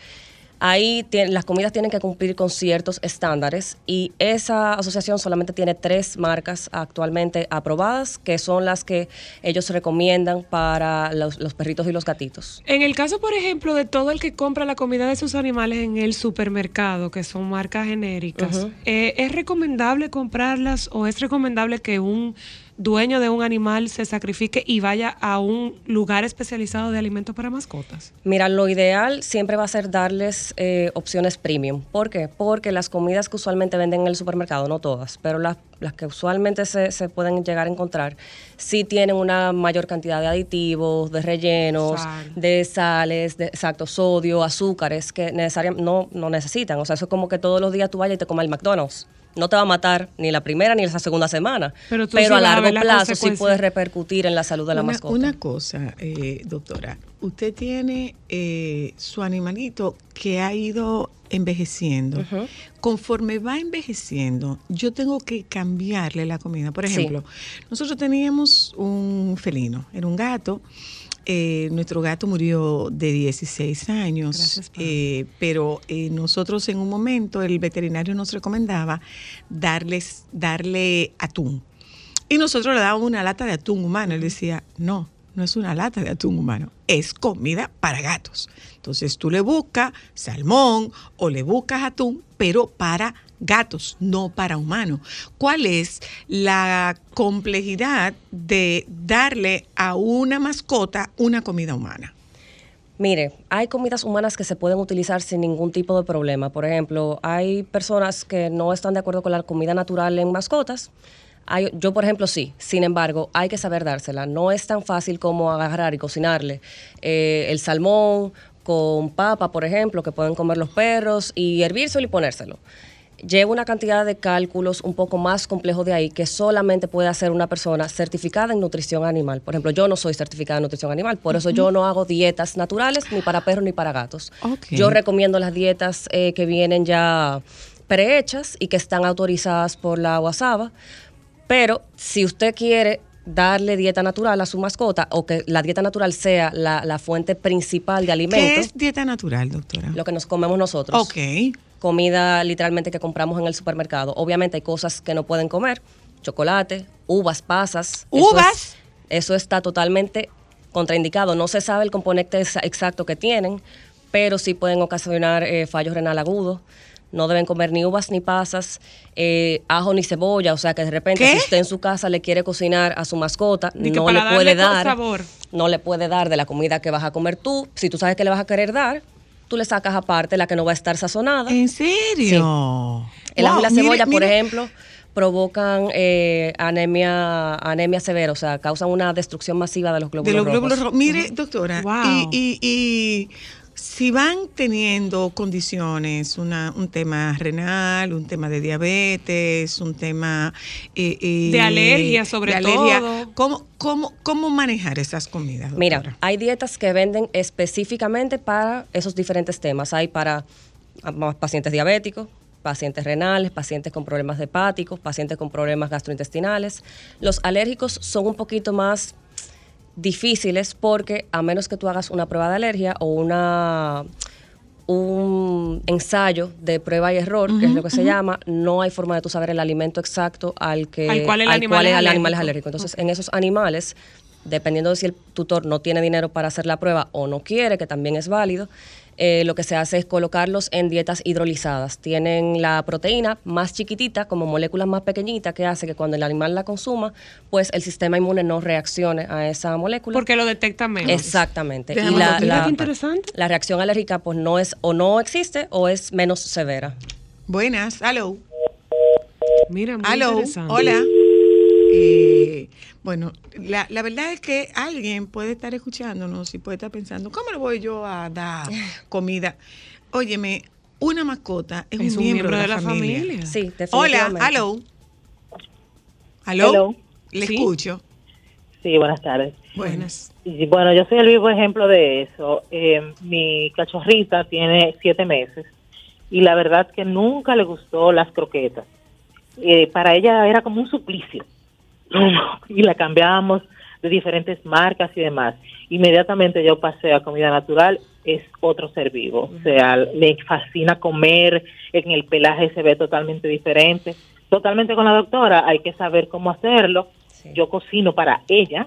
Ahí las comidas tienen que cumplir con ciertos estándares y esa asociación solamente tiene tres marcas actualmente aprobadas, que son las que ellos recomiendan para los, los perritos y los gatitos. En el caso, por ejemplo, de todo el que compra la comida de sus animales en el supermercado, que son marcas genéricas, eh, ¿es recomendable comprarlas o es recomendable que un dueño de un animal se sacrifique y vaya a un lugar especializado de alimentos para mascotas? Mira, lo ideal siempre va a ser darles eh, opciones premium. ¿Por qué? Porque las comidas que usualmente venden en el supermercado, no todas, pero las, las que usualmente se, se pueden llegar a encontrar, sí tienen una mayor cantidad de aditivos, de rellenos, Sal. de sales, de exacto, sodio, azúcares que necesariamente no, no necesitan. O sea, eso es como que todos los días tú vayas y te comas el McDonald's. No te va a matar ni la primera ni la segunda semana, Pero pero, tú sí a a largo las plazo sí puede repercutir en la salud de la una, mascota. una cosa, eh, doctora, usted tiene eh, su animalito que ha ido envejeciendo. Conforme va envejeciendo, yo tengo que cambiarle la comida. Por Sí. ejemplo, nosotros teníamos un felino, era un gato. Eh, nuestro gato murió de 16 años, eh, pero eh, nosotros en un momento el veterinario nos recomendaba darles, darle atún. Y nosotros le dábamos una lata de atún humano. Él decía, no, no es una lata de atún humano, es comida para gatos. Entonces tú le buscas salmón o le buscas atún, pero para gatos, no para humanos. ¿Cuál es la complejidad de darle a una mascota una comida humana? Mire, hay comidas humanas que se pueden utilizar sin ningún tipo de problema. Por ejemplo, hay personas que no están de acuerdo con la comida natural en mascotas. Yo, por ejemplo, sí. Sin embargo, hay que saber dársela. No es tan fácil como agarrar y cocinarle eh, el salmón con papa, por ejemplo, que pueden comer los perros, y hervírselo y ponérselo. Lleva una cantidad de cálculos un poco más complejos de ahí que solamente puede hacer una persona certificada en nutrición animal. Por ejemplo, yo no soy certificada en nutrición animal, por eso yo no hago dietas naturales ni para perros ni para gatos. Yo recomiendo las dietas eh, que vienen ya prehechas y que están autorizadas por la WhatsApp. Pero si usted quiere darle dieta natural a su mascota o que la dieta natural sea la, la fuente principal de ¿Qué alimentos, es dieta natural, doctora? lo que nos comemos nosotros. Ok. Comida literalmente que compramos en el supermercado. Obviamente hay cosas que no pueden comer, chocolate, uvas, pasas. Eso ¿Uvas? es- Eso, está totalmente contraindicado. No se sabe el componente exa- exacto que tienen, pero sí pueden ocasionar eh, fallo renal agudo. No deben comer ni uvas ni pasas, eh, ajo ni cebolla. O sea que de repente ¿Qué? si usted en su casa le quiere cocinar a su mascota, no le puede dar sabor. no le puede dar de la comida que vas a comer tú. Si tú sabes que le vas a querer dar, tú le sacas aparte la que no va a estar sazonada. ¿En serio? El ajo y Wow, la mire, cebolla, por mire. ejemplo, provocan eh, anemia, anemia severa, o sea, causan una destrucción masiva de los glóbulos de los rojos. glóbulos rojos. Mire, doctora, Wow. y, y- y si van teniendo condiciones, una, un tema renal, un tema de diabetes, un tema eh, eh, De alergia, sobre de alergia, todo. ¿cómo, cómo, ¿Cómo manejar esas comidas? doctora? Mira, hay dietas que venden específicamente para esos diferentes temas. Hay para ah, pacientes diabéticos, pacientes renales, pacientes con problemas hepáticos, pacientes con problemas gastrointestinales. Los alérgicos son un poquito más difíciles porque a menos que tú hagas una prueba de alergia o una un ensayo de prueba y error, que es lo que se llama, no hay forma de tú saber el alimento exacto al que Al cual el animal cual es el animal es alérgico. alérgico. Entonces, en esos animales, dependiendo de si el tutor no tiene dinero para hacer la prueba o no quiere, que también es válido, eh, lo que se hace es colocarlos en dietas hidrolizadas. Tienen la proteína más chiquitita, como moléculas más pequeñitas, que hace que cuando el animal la consuma, pues el sistema inmune no reaccione a esa molécula. Porque lo detecta menos. Exactamente. Y la, la- interesante. la reacción alérgica pues no es o no existe o es menos severa. Buenas, hello. Mira, muy interesante. hola. Eh, bueno, la, la verdad es que alguien puede estar escuchándonos y puede estar pensando, ¿cómo le voy yo a dar comida? Óyeme, una mascota es, Es un, miembro, de la, familia. Sí, Hola, hello. Hello. Le Sí. escucho. Sí, buenas tardes. Buenas. Y bueno, yo soy el vivo ejemplo de eso. Eh, mi cachorrita tiene siete meses y la verdad que nunca le gustó las croquetas. Eh, para ella era como un suplicio y la cambiábamos de diferentes marcas y demás. Inmediatamente yo pasé a comida natural, es otro ser vivo. O sea, le fascina comer, en el pelaje se ve totalmente diferente. Totalmente con la doctora, hay que saber cómo hacerlo. Yo cocino para ella,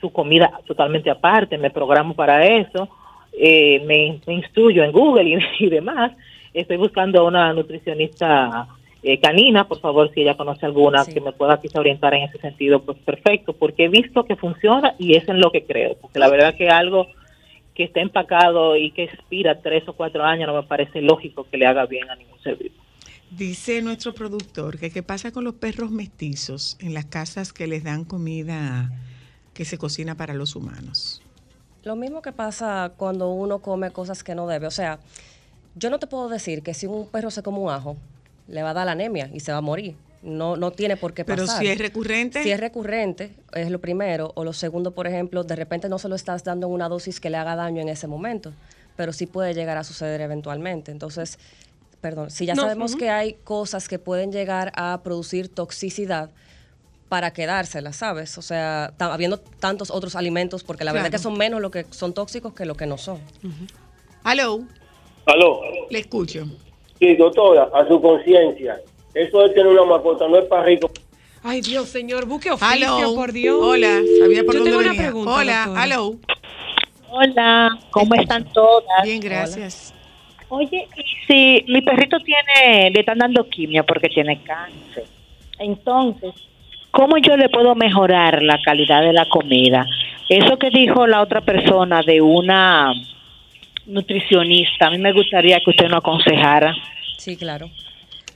su comida totalmente aparte, me programo para eso, eh, me, me instruyo en Google y, y demás. Estoy buscando una nutricionista eh, canina, por favor, si ella conoce alguna que me pueda quizá orientar en ese sentido, pues perfecto, porque he visto que funciona y es en lo que creo, porque la verdad que algo que está empacado y que expira tres o cuatro años no me parece lógico que le haga bien a ningún ser vivo. Dice nuestro productor que qué pasa con los perros mestizos en las casas que les dan comida que se cocina para los humanos. Lo mismo que pasa cuando uno come cosas que no debe. O sea, yo no te puedo decir que si un perro se come un ajo, le va a dar la anemia y se va a morir. No, no tiene por qué Pero si es recurrente. Si es recurrente, es lo primero. O lo segundo, por ejemplo, de repente no se lo estás dando en una dosis que le haga daño en ese momento, pero sí puede llegar a suceder eventualmente. Entonces, perdón, si ya No, sabemos que hay cosas que pueden llegar a producir toxicidad para quedárselas, ¿sabes? O sea, habiendo tantos otros alimentos, porque la verdad Claro. que son menos lo que son tóxicos que lo que no son. Aló, Aló. le escucho. Sí, doctora, a su conciencia. Eso de tener una mascota no es para rico. Ay, Dios, señor, busque oficio, Aló. por Dios. Hola, sabía por Yo dónde tengo una venía. pregunta, Hola, doctora. aló. Hola, ¿cómo están todas? Bien, gracias. Oye, y si mi perrito tiene, le están dando quimio porque tiene cáncer, entonces, ¿cómo yo le puedo mejorar la calidad de la comida? Eso que dijo la otra persona de una nutricionista, a mí me gustaría que usted nos aconsejara. Sí, claro.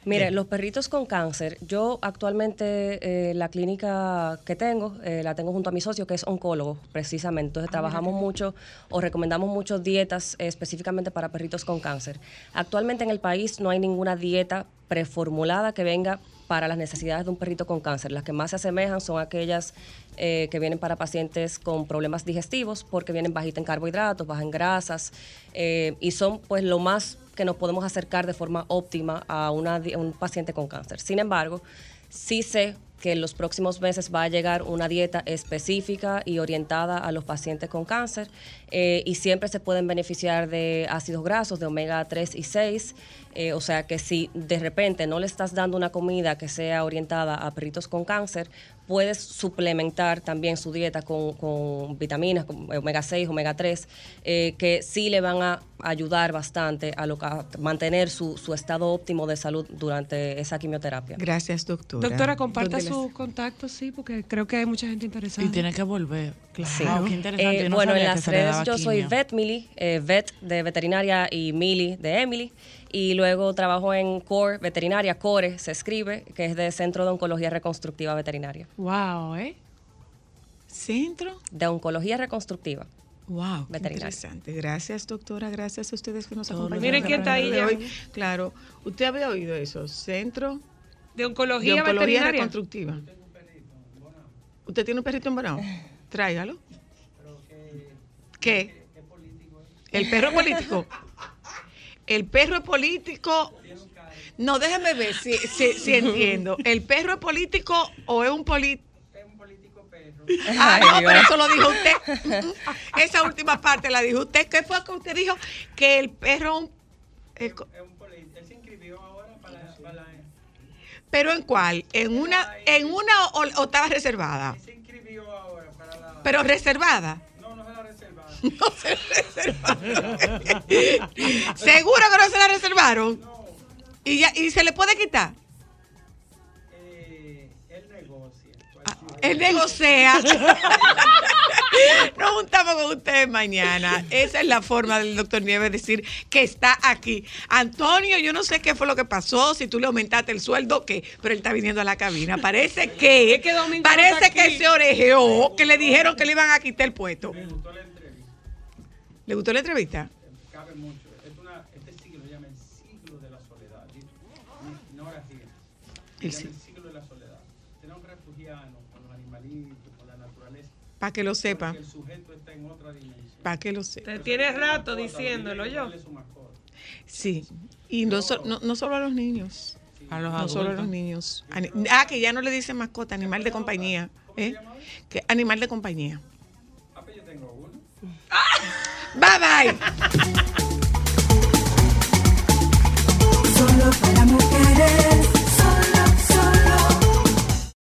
Mire, los perritos con cáncer, yo actualmente eh, la clínica que tengo, eh, la tengo junto a mi socio que es oncólogo, precisamente. Entonces trabajamos mucho o recomendamos mucho dietas eh, específicamente para perritos con cáncer. Actualmente en el país no hay ninguna dieta preformulada que venga para las necesidades de un perrito con cáncer. Las que más se asemejan son aquellas eh, que vienen para pacientes con problemas digestivos porque vienen bajitas en carbohidratos, bajas en grasas eh, y son pues lo más que nos podemos acercar de forma óptima a, una un paciente con cáncer. Sin embargo, sí sé que en los próximos meses va a llegar una dieta específica y orientada a los pacientes con cáncer eh, y siempre se pueden beneficiar de ácidos grasos de omega 3 y 6. eh, o sea que si de repente no le estás dando una comida que sea orientada a perritos con cáncer, puedes suplementar también su dieta con, con vitaminas, con omega 6, omega 3, eh, que sí le van a ayudar bastante a, lo, a mantener su, su estado óptimo de salud durante esa quimioterapia. Gracias, doctora. Doctora, comparta ¿Dónde su contacto, sí, porque creo que hay mucha gente interesada. Y tiene que volver. Claro. Sí. Wow, qué interesante. Eh, Yo no bueno, en las redes yo soy. Vet Mili, eh, Vet de veterinaria y Mili de Emily. Y luego trabajo en CORE, veterinaria, CORE se escribe, que es de Centro de Oncología Reconstructiva Veterinaria. Wow, ¿eh? ¿Centro? De Oncología Reconstructiva. Wow, qué Veterinaria. interesante. Gracias, doctora. Gracias a ustedes que nos Todo acompañan. Miren en quién está ahí ya. hoy. Claro, usted había oído eso, Centro De oncología, de Oncología veterinaria. Reconstructiva. ¿Usted tiene un perrito en Bonao? Tráigalo. ¿Qué? ¿El perro es político? El perro es político. No, déjeme ver si, si, si entiendo. ¿El perro es político o es un político? Ah, no, pero eso lo dijo usted. Esa última parte la dijo usted. ¿Qué fue que usted dijo? Que el perro es un- el co- ¿Pero en cuál? ¿En una, en una o, o estaba reservada? ¿Pero reservada? No, no se la reservaron. No se la reservaron. ¿Seguro que no se la reservaron? ¿Y, ya, ¿Y se le puede quitar? Él negocia. Nos juntamos con ustedes mañana. Esa es la forma del doctor Nieves decir que está aquí. Antonio, yo no sé qué fue lo que pasó, si tú le aumentaste el sueldo o qué, pero él está viniendo a la cabina. Parece que, Es parece que se orejeó, que le dijeron que le iban a quitar el puesto. ¿Le gustó la entrevista? Cabe mucho. Es una, este siglo se llama el siglo de la soledad. No era así. El Para que lo sepa. El sujeto está en otra dimensión. Para que lo sepa. Te tiene rato diciéndolo yo. Sí, y no, so, no, no, solo a los niños. Sí. A los no solo a los niños. Ah, que ya no le dicen mascota, animal de compañía. ¿eh? Que animal de compañía. Ah, pues yo tengo uno. Bye bye. Solo para mujeres.